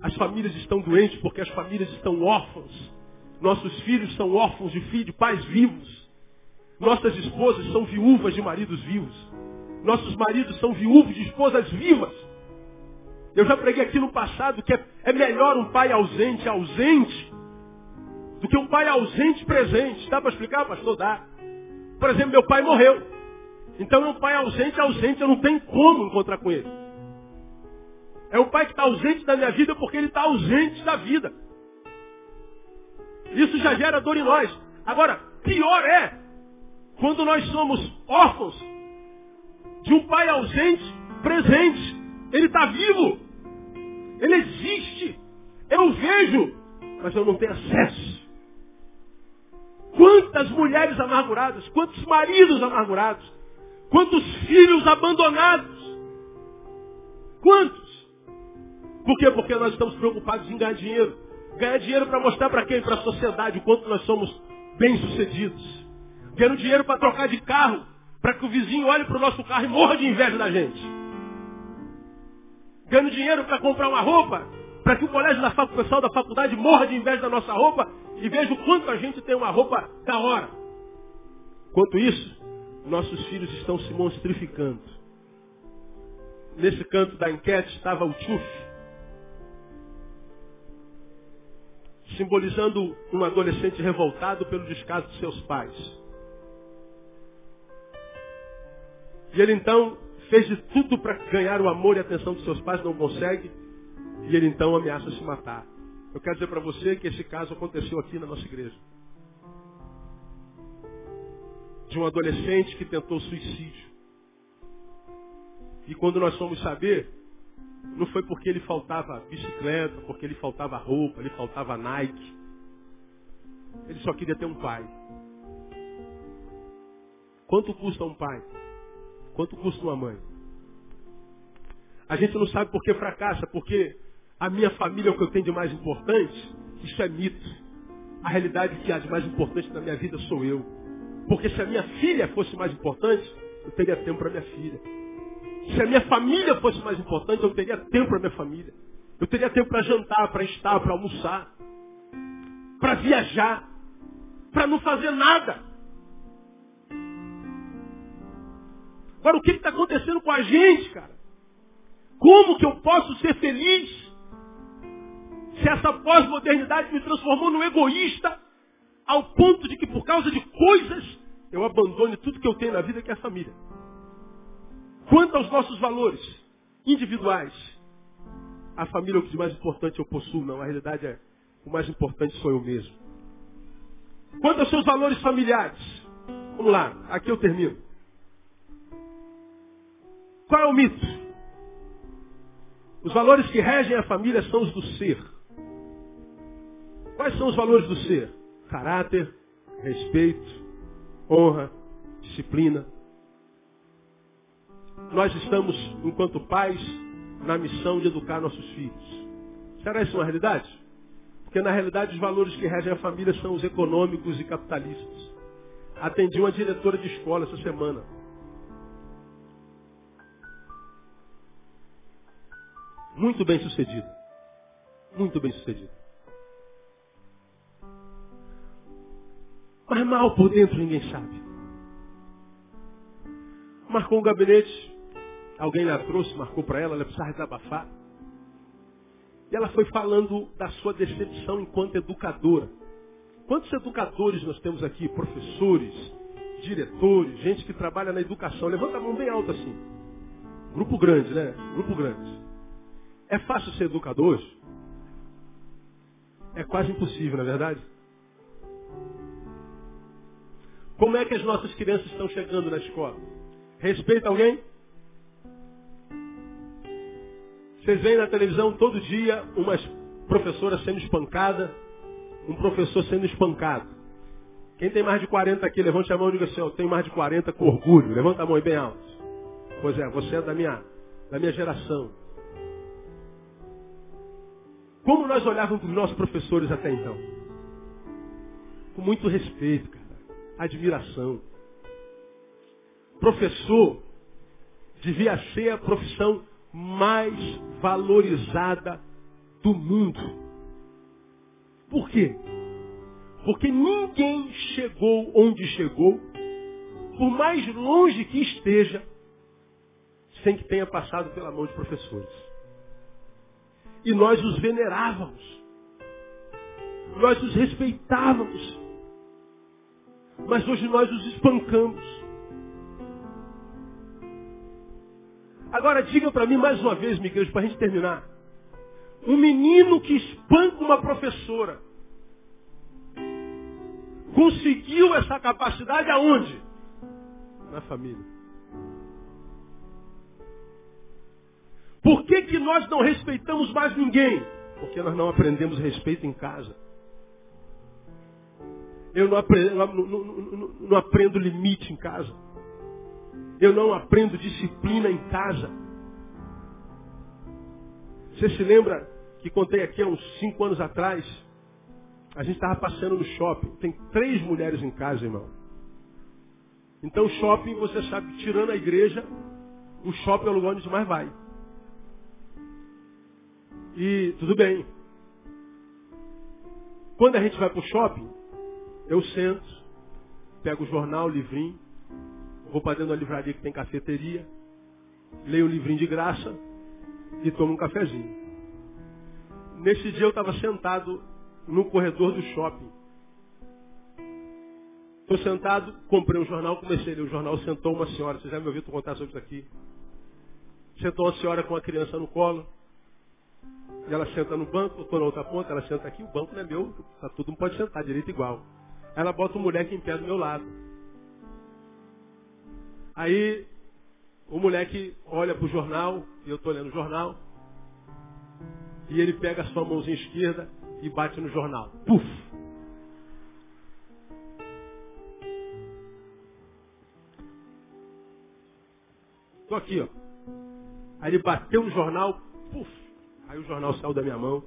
As famílias estão doentes porque as famílias estão órfãos. Nossos filhos são órfãos de filhos, de pais vivos. Nossas esposas são viúvas de maridos vivos. Nossos maridos são viúvos de esposas vivas. Eu já preguei aqui no passado que é, é melhor um pai ausente, ausente, do que um pai ausente presente. Dá para explicar, pastor? Dá. Por exemplo, meu pai morreu. Então é um pai ausente, ausente, eu não tenho como encontrar com ele. É um pai que está ausente da minha vida porque ele está ausente da vida. Isso já gera dor em nós. Agora, pior é quando nós somos órfãos de um pai ausente, presente. Ele está vivo. Ele existe. Eu vejo, mas eu não tenho acesso. Quantas mulheres amarguradas, quantos maridos amargurados, quantos filhos abandonados. Quantos? Por quê? Porque nós estamos preocupados em ganhar dinheiro. Ganhar dinheiro para mostrar para quem? Para a sociedade o quanto nós somos bem-sucedidos. Ganhando dinheiro para trocar de carro, para que o vizinho olhe para o nosso carro e morra de inveja da gente. Ganhando dinheiro para comprar uma roupa, para que o colégio da facu, o pessoal da faculdade morra de inveja da nossa roupa e veja o quanto a gente tem uma roupa da hora. Enquanto isso, nossos filhos estão se monstrificando. Nesse canto da enquete estava o Tchuf, simbolizando um adolescente revoltado pelo descaso de seus pais. E ele então fez de tudo para ganhar o amor e a atenção dos seus pais, não consegue, e ele então ameaça se matar. Eu quero dizer para você que esse caso aconteceu aqui na nossa igreja. De um adolescente que tentou suicídio. E quando nós fomos saber, não foi porque ele faltava bicicleta, porque ele faltava roupa, ele faltava Nike. Ele só queria ter um pai. Quanto custa um pai? Quanto custa uma mãe? A gente não sabe por que fracassa, porque a minha família é o que eu tenho de mais importante. Isso é mito. A realidade é que a de mais importante na minha vida sou eu. Porque se a minha filha fosse mais importante, eu teria tempo para minha filha. Se a minha família fosse mais importante, eu teria tempo para minha família. Eu teria tempo para jantar, para estar, para almoçar, para viajar, para não fazer nada. Agora, o que está acontecendo com a gente, cara? Como que eu posso ser feliz se essa pós-modernidade me transformou num egoísta ao ponto de que por causa de coisas eu abandone tudo que eu tenho na vida, que é a família? Quanto aos nossos valores individuais, a família é o que de mais importante eu possuo, não. A realidade é, o mais importante sou eu mesmo. Quanto aos seus valores familiares, vamos lá, aqui eu termino. Qual é o mito? Os valores que regem a família são os do ser. Quais são os valores do ser? Caráter, respeito, honra, disciplina, nós estamos, enquanto pais, na missão de educar nossos filhos. Será isso uma realidade? Porque na realidade os valores que regem a família são os econômicos e capitalistas. Atendi uma diretora de escola essa semana. Muito bem sucedida. Muito bem sucedida. Mas mal por dentro ninguém sabe. Marcou um gabinete Alguém a trouxe, marcou para ela, ela precisava desabafar. E ela foi falando da sua decepção enquanto educadora. Quantos educadores nós temos aqui? Professores, diretores, gente que trabalha na educação. Levanta a mão bem alta assim. Grupo grande, né? Grupo grande. É fácil ser educador hoje? É quase impossível, não é verdade? Como é que as nossas crianças estão chegando na escola? Respeita alguém? Vocês veem na televisão todo dia umas professoras sendo espancadas, um professor sendo espancado. Quem tem mais de 40 aqui, levante a mão e diga assim, eu tenho mais de 40 com orgulho. Levanta a mão aí bem alto. Pois é, você é da minha, da minha geração. Como nós olhávamos para os nossos professores até então? Com muito respeito, cara. Admiração. Professor devia ser a profissão mais valorizada do mundo. Por quê? Porque ninguém chegou onde chegou, por mais longe que esteja, sem que tenha passado pela mão de professores. E nós os venerávamos. Nós os respeitávamos. Mas hoje nós os espancamos. Agora diga para mim mais uma vez, igreja, para a gente terminar. Um menino que espanca uma professora. Conseguiu essa capacidade aonde? Na família. Por que, que nós não respeitamos mais ninguém? Porque nós não aprendemos respeito em casa. Eu não aprendo, não, não, não aprendo limite em casa. Eu não aprendo disciplina em casa. Você se lembra que contei aqui há uns cinco anos atrás? A gente estava passando no shopping. Tem três mulheres em casa, irmão. Então shopping, você sabe, tirando a igreja, o shopping é o lugar onde mais vai. E tudo bem. Quando a gente vai para o shopping, eu sento, pego o jornal, o livrinho, vou para dentro da livraria que tem cafeteria, leio o livrinho de graça e tomo um cafezinho. Nesse dia eu estava sentado no corredor do shopping. Estou sentado, comprei um jornal, comecei a ler o jornal, sentou uma senhora, você já me ouviu contar sobre isso aqui. Sentou uma senhora com uma criança no colo. E ela senta no banco, eu estou na outra ponta, ela senta aqui, o banco não é meu, tá, todo mundo pode sentar direito igual. Ela bota um moleque em pé do meu lado. Aí o moleque olha para o jornal, e eu estou lendo o jornal, e ele pega a sua mãozinha esquerda e bate no jornal. Puf! Estou aqui, ó. Aí ele bateu no jornal, puf! Aí o jornal saiu da minha mão.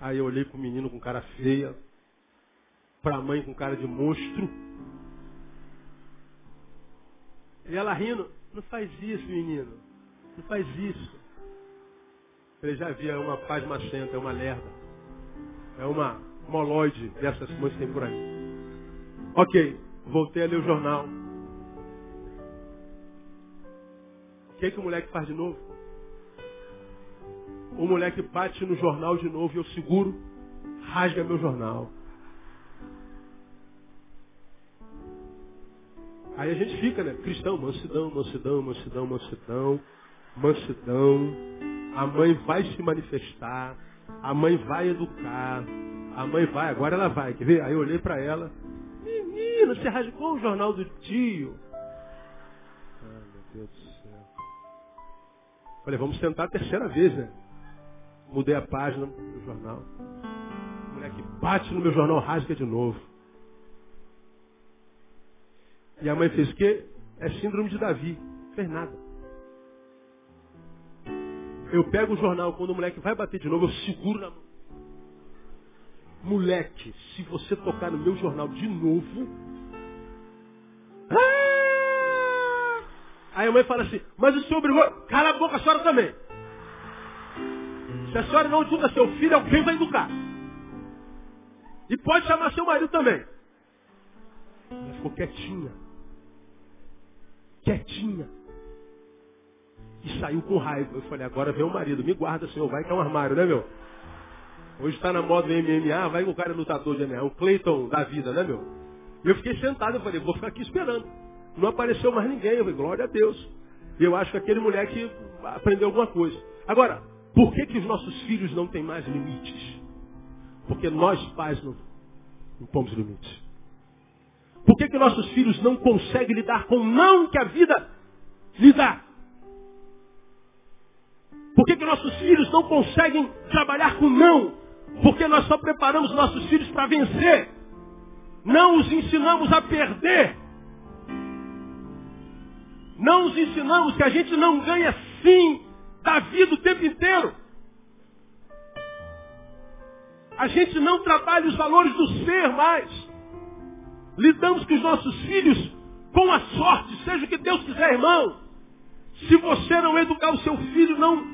Aí eu olhei para o menino com cara feia, para a mãe com cara de monstro. E ela rindo, não faz isso, menino. Não faz isso. Ele já via, é uma paz macenta, é uma lerda. É uma moloide dessas coisas que tem por aí. Ok, voltei a ler o jornal. O que, é que o moleque faz de novo? O moleque bate no jornal de novo e eu seguro, rasga meu jornal. Aí a gente fica, né? Cristão, mansidão, mansidão, mansidão, mansidão, mansidão. A mãe vai se manifestar, a mãe vai educar, a mãe vai, agora ela vai, quer ver? Aí eu olhei para ela, menino, você rasgou o jornal do tio. Ah, meu Deus do céu. Falei, vamos tentar a terceira vez, né? Mudei a página do jornal. Moleque bate no meu jornal, rasga de novo. E a mãe fez o quê? É síndrome de Davi. Não fez nada. Eu pego o jornal, quando o moleque vai bater de novo, eu seguro na mão. Moleque, se você tocar no meu jornal de novo. Ah! Aí a mãe fala assim, mas o senhor brigou. Cala a boca, a senhora também. Se a senhora não educa seu filho, alguém vai educar. E pode chamar seu marido também. Ela ficou quietinha. Quietinha. E saiu com raiva. Eu falei, agora vem o marido. Me guarda, senhor. Vai que é um armário, né, meu? Hoje está na moda MMA, vai o cara é lutador de MMA. O Cleiton da vida, né, meu? E eu fiquei sentado. Eu falei, vou ficar aqui esperando. Não apareceu mais ninguém. Eu falei, glória a Deus. Eu acho que aquele moleque aprendeu alguma coisa. Agora, Por que, que os nossos filhos não têm mais limites? Porque nós, pais, não impomos limites. Por que, que nossos filhos não conseguem lidar com o não que a vida lhe dá? Por que, que nossos filhos não conseguem trabalhar com não? Porque nós só preparamos nossos filhos para vencer. Não os ensinamos a perder. Não os ensinamos que a gente não ganha sim da vida o tempo inteiro. A gente não trabalha os valores do ser mais. Lidamos com os nossos filhos com a sorte, seja o que Deus quiser, irmão. Se você não educar o seu filho, não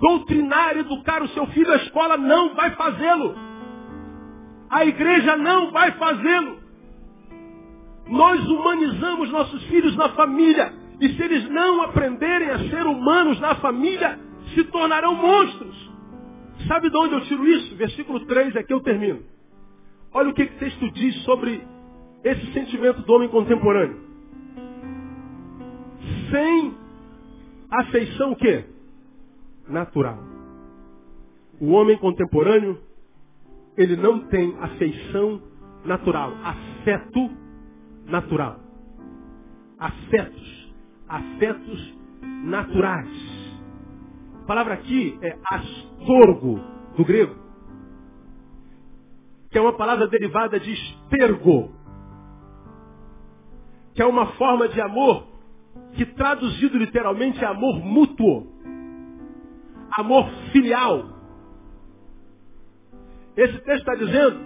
doutrinar, educar o seu filho, a escola não vai fazê-lo. A igreja não vai fazê-lo. Nós humanizamos nossos filhos na família. E se eles não aprenderem a ser humanos na família, se tornarão monstros. Sabe de onde eu tiro isso? Versículo 3, aqui eu termino. Olha o que o texto diz sobre esse sentimento do homem contemporâneo. Sem afeição o quê? Natural. O homem contemporâneo, ele não tem afeição natural, afeto natural. Afetos, afetos naturais. A palavra aqui é astorgo, do grego, que é uma palavra derivada de espergo, que é uma forma de amor que traduzido literalmente é amor mútuo, amor filial. Esse texto está dizendo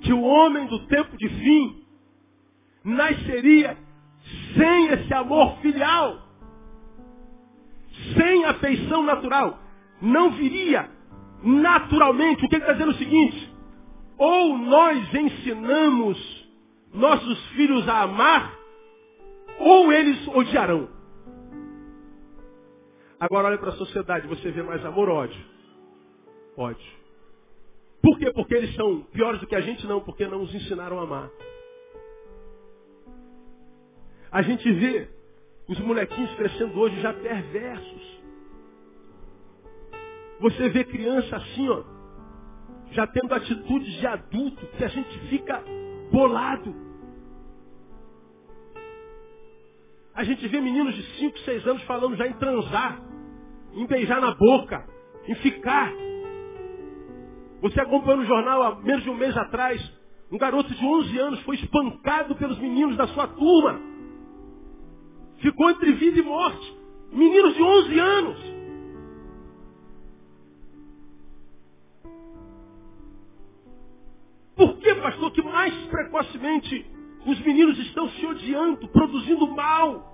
que o homem do tempo de fim nasceria sem esse amor filial sem afeição natural, não viria naturalmente. O que ele está dizendo é o seguinte? Ou nós ensinamos nossos filhos a amar, ou eles odiarão. Agora olha para a sociedade, você vê mais amor ou ódio? Ódio. Por quê? Porque eles são piores do que a gente? Não, porque não os ensinaram a amar. A gente vê os molequinhos crescendo hoje já perversos. Você vê criança assim, ó, já tendo atitudes de adulto, que a gente fica bolado. A gente vê meninos de 5, 6 anos falando já em transar, em beijar na boca, em ficar. Você acompanhou no jornal há menos de um mês atrás, um garoto de 11 anos foi espancado pelos meninos da sua turma. Ficou entre vida e morte. Meninos de 11 anos. Os meninos estão se odiando, produzindo mal?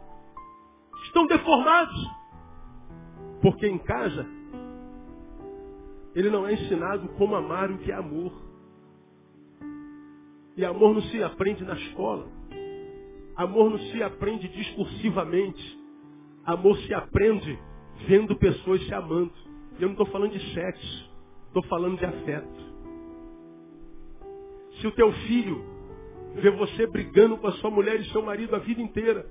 Estão deformados. Porque em casa, ele não é ensinado como amar o que é amor. E amor não se aprende na escola. Amor não se aprende discursivamente. Amor se aprende vendo pessoas se amando. Eu não estou falando de sexo, estou falando de afeto. Se o teu filho vê você brigando com a sua mulher e seu marido a vida inteira,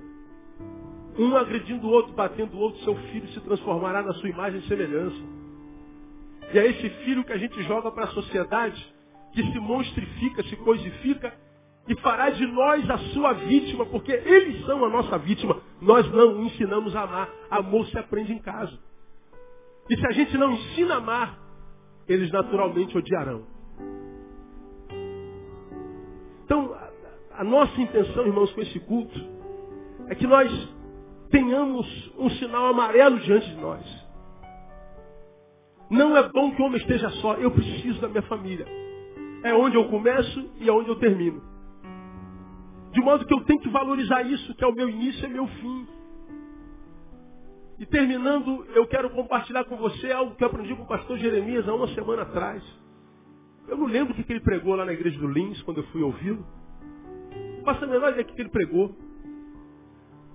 um agredindo o outro, batendo o outro, seu filho se transformará na sua imagem e semelhança. E é esse filho que a gente joga para a sociedade, que se monstrifica, se coisifica e fará de nós a sua vítima, porque eles são a nossa vítima. Nós não ensinamos a amar. Amor se aprende em casa. E se a gente não ensina a amar, eles naturalmente odiarão. Então, a, nossa intenção, irmãos, com esse culto, é que nós tenhamos um sinal amarelo diante de nós. Não é bom que o homem esteja só. Eu preciso da minha família. É onde eu começo e é onde eu termino. De modo que eu tenho que valorizar isso, que é o meu início e meu fim. E terminando, eu quero compartilhar com você algo que eu aprendi com o pastor Jeremias há uma semana atrás. Eu não lembro o que ele pregou lá na igreja do Lins, quando eu fui ouvi-lo. Faço a menor ideia que ele pregou.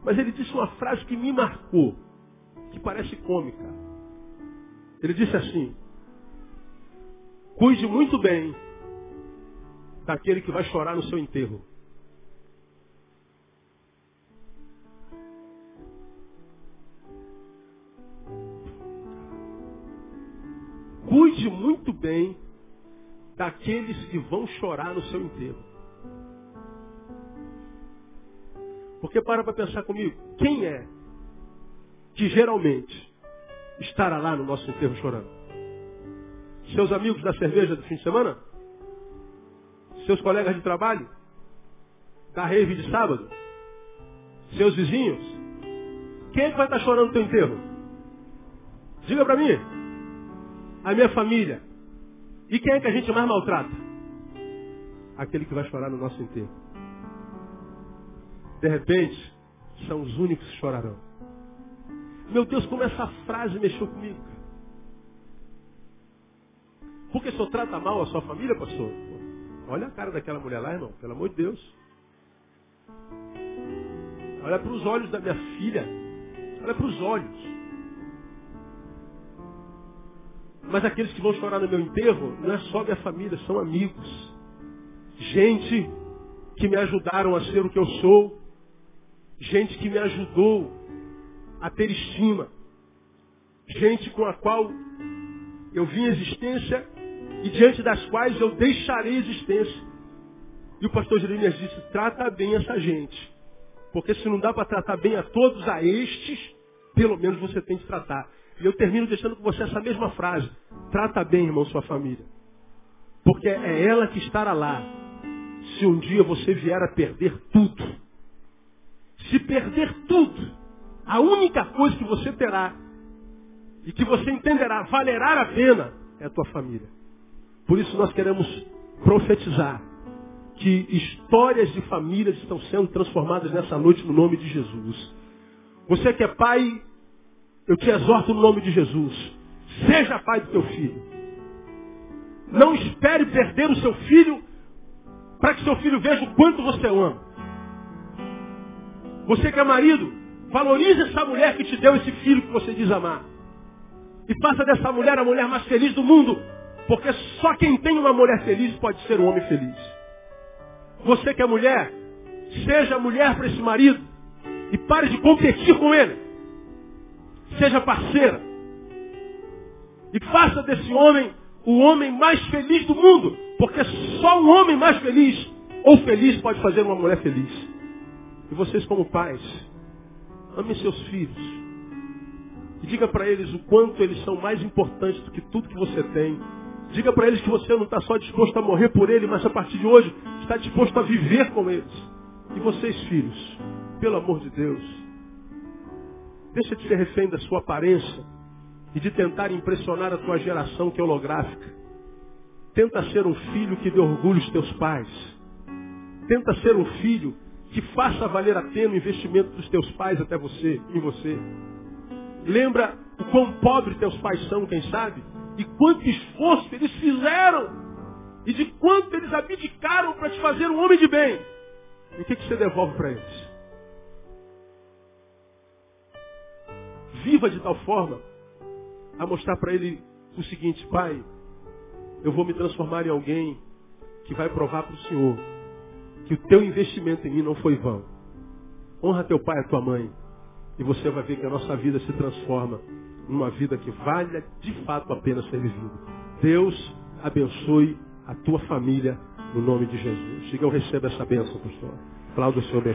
Mas ele disse uma frase que me marcou, que parece cômica. Ele disse assim, cuide muito bem daquele que vai chorar no seu enterro. cuide muito bem daqueles que vão chorar no seu enterro. Porque para para pensar comigo, quem é que geralmente estará lá no nosso enterro chorando? Seus amigos da cerveja do fim de semana? Seus colegas de trabalho? Da rave de sábado? Seus vizinhos? Quem é que vai estar chorando no teu enterro? Diga para mim. A minha família. E quem é que a gente mais maltrata? Aquele que vai chorar no nosso enterro. De repente, são os únicos que chorarão. Meu Deus, como essa frase mexeu comigo. Porque senhor trata mal a sua família, pastor? Olha a cara daquela mulher lá, irmão, pelo amor de Deus. Olha para os olhos da minha filha. Olha para os olhos. Mas aqueles que vão chorar no meu enterro não é só minha família, são amigos. Gente que me ajudaram a ser o que eu sou. Gente que me ajudou a ter estima. Gente com a qual eu vim existência e diante das quais eu deixarei existência. E o pastor Jeremias disse, trata bem essa gente. Porque se não dá para tratar bem a todos, a estes, pelo menos você tem de tratar. E eu termino deixando com você essa mesma frase. Trata bem, irmão, sua família. Porque é ela que estará lá. Se um dia você vier a perder tudo. Se perder tudo, a única coisa que você terá e que você entenderá valerá a pena é a tua família. Por isso nós queremos profetizar que histórias de famílias estão sendo transformadas nessa noite no nome de Jesus. Você que é pai, eu te exorto no nome de Jesus. Seja pai do teu filho. Não espere perder o seu filho para que seu filho veja o quanto você ama. Você que é marido, valorize essa mulher que te deu esse filho que você diz amar. E faça dessa mulher a mulher mais feliz do mundo. Porque só quem tem uma mulher feliz pode ser um homem feliz. Você que é mulher, seja mulher para esse marido e pare de competir com ele. Seja parceira. E faça desse homem o homem mais feliz do mundo. Porque só um homem mais feliz ou feliz pode fazer uma mulher feliz. E vocês como pais, amem seus filhos. E diga para eles o quanto eles são mais importantes do que tudo que você tem Diga para eles que você não está só disposto a morrer por ele, mas a partir de hoje está disposto a viver com eles. E vocês, filhos, pelo amor de Deus, deixa de ser refém da sua aparência e de tentar impressionar a tua geração que é holográfica. Tenta ser um filho que dê orgulho aos teus pais. Tenta ser um filho que faça valer a pena o investimento dos teus pais até você, em você. Lembra o quão pobre teus pais são, quem sabe? E quanto esforço eles fizeram. E de quanto eles abdicaram para te fazer um homem de bem. E o que, que você devolve para eles? Viva de tal forma a mostrar para ele o seguinte, pai, eu vou me transformar em alguém que vai provar para o Senhor que o teu investimento em mim não foi vão. Honra teu pai e tua mãe. E você vai ver que a nossa vida se transforma numa vida que valha de fato a pena ser vivida. Deus abençoe a tua família no nome de Jesus. Diga, eu recebo essa bênção, pastor. Aplauda o Senhor bem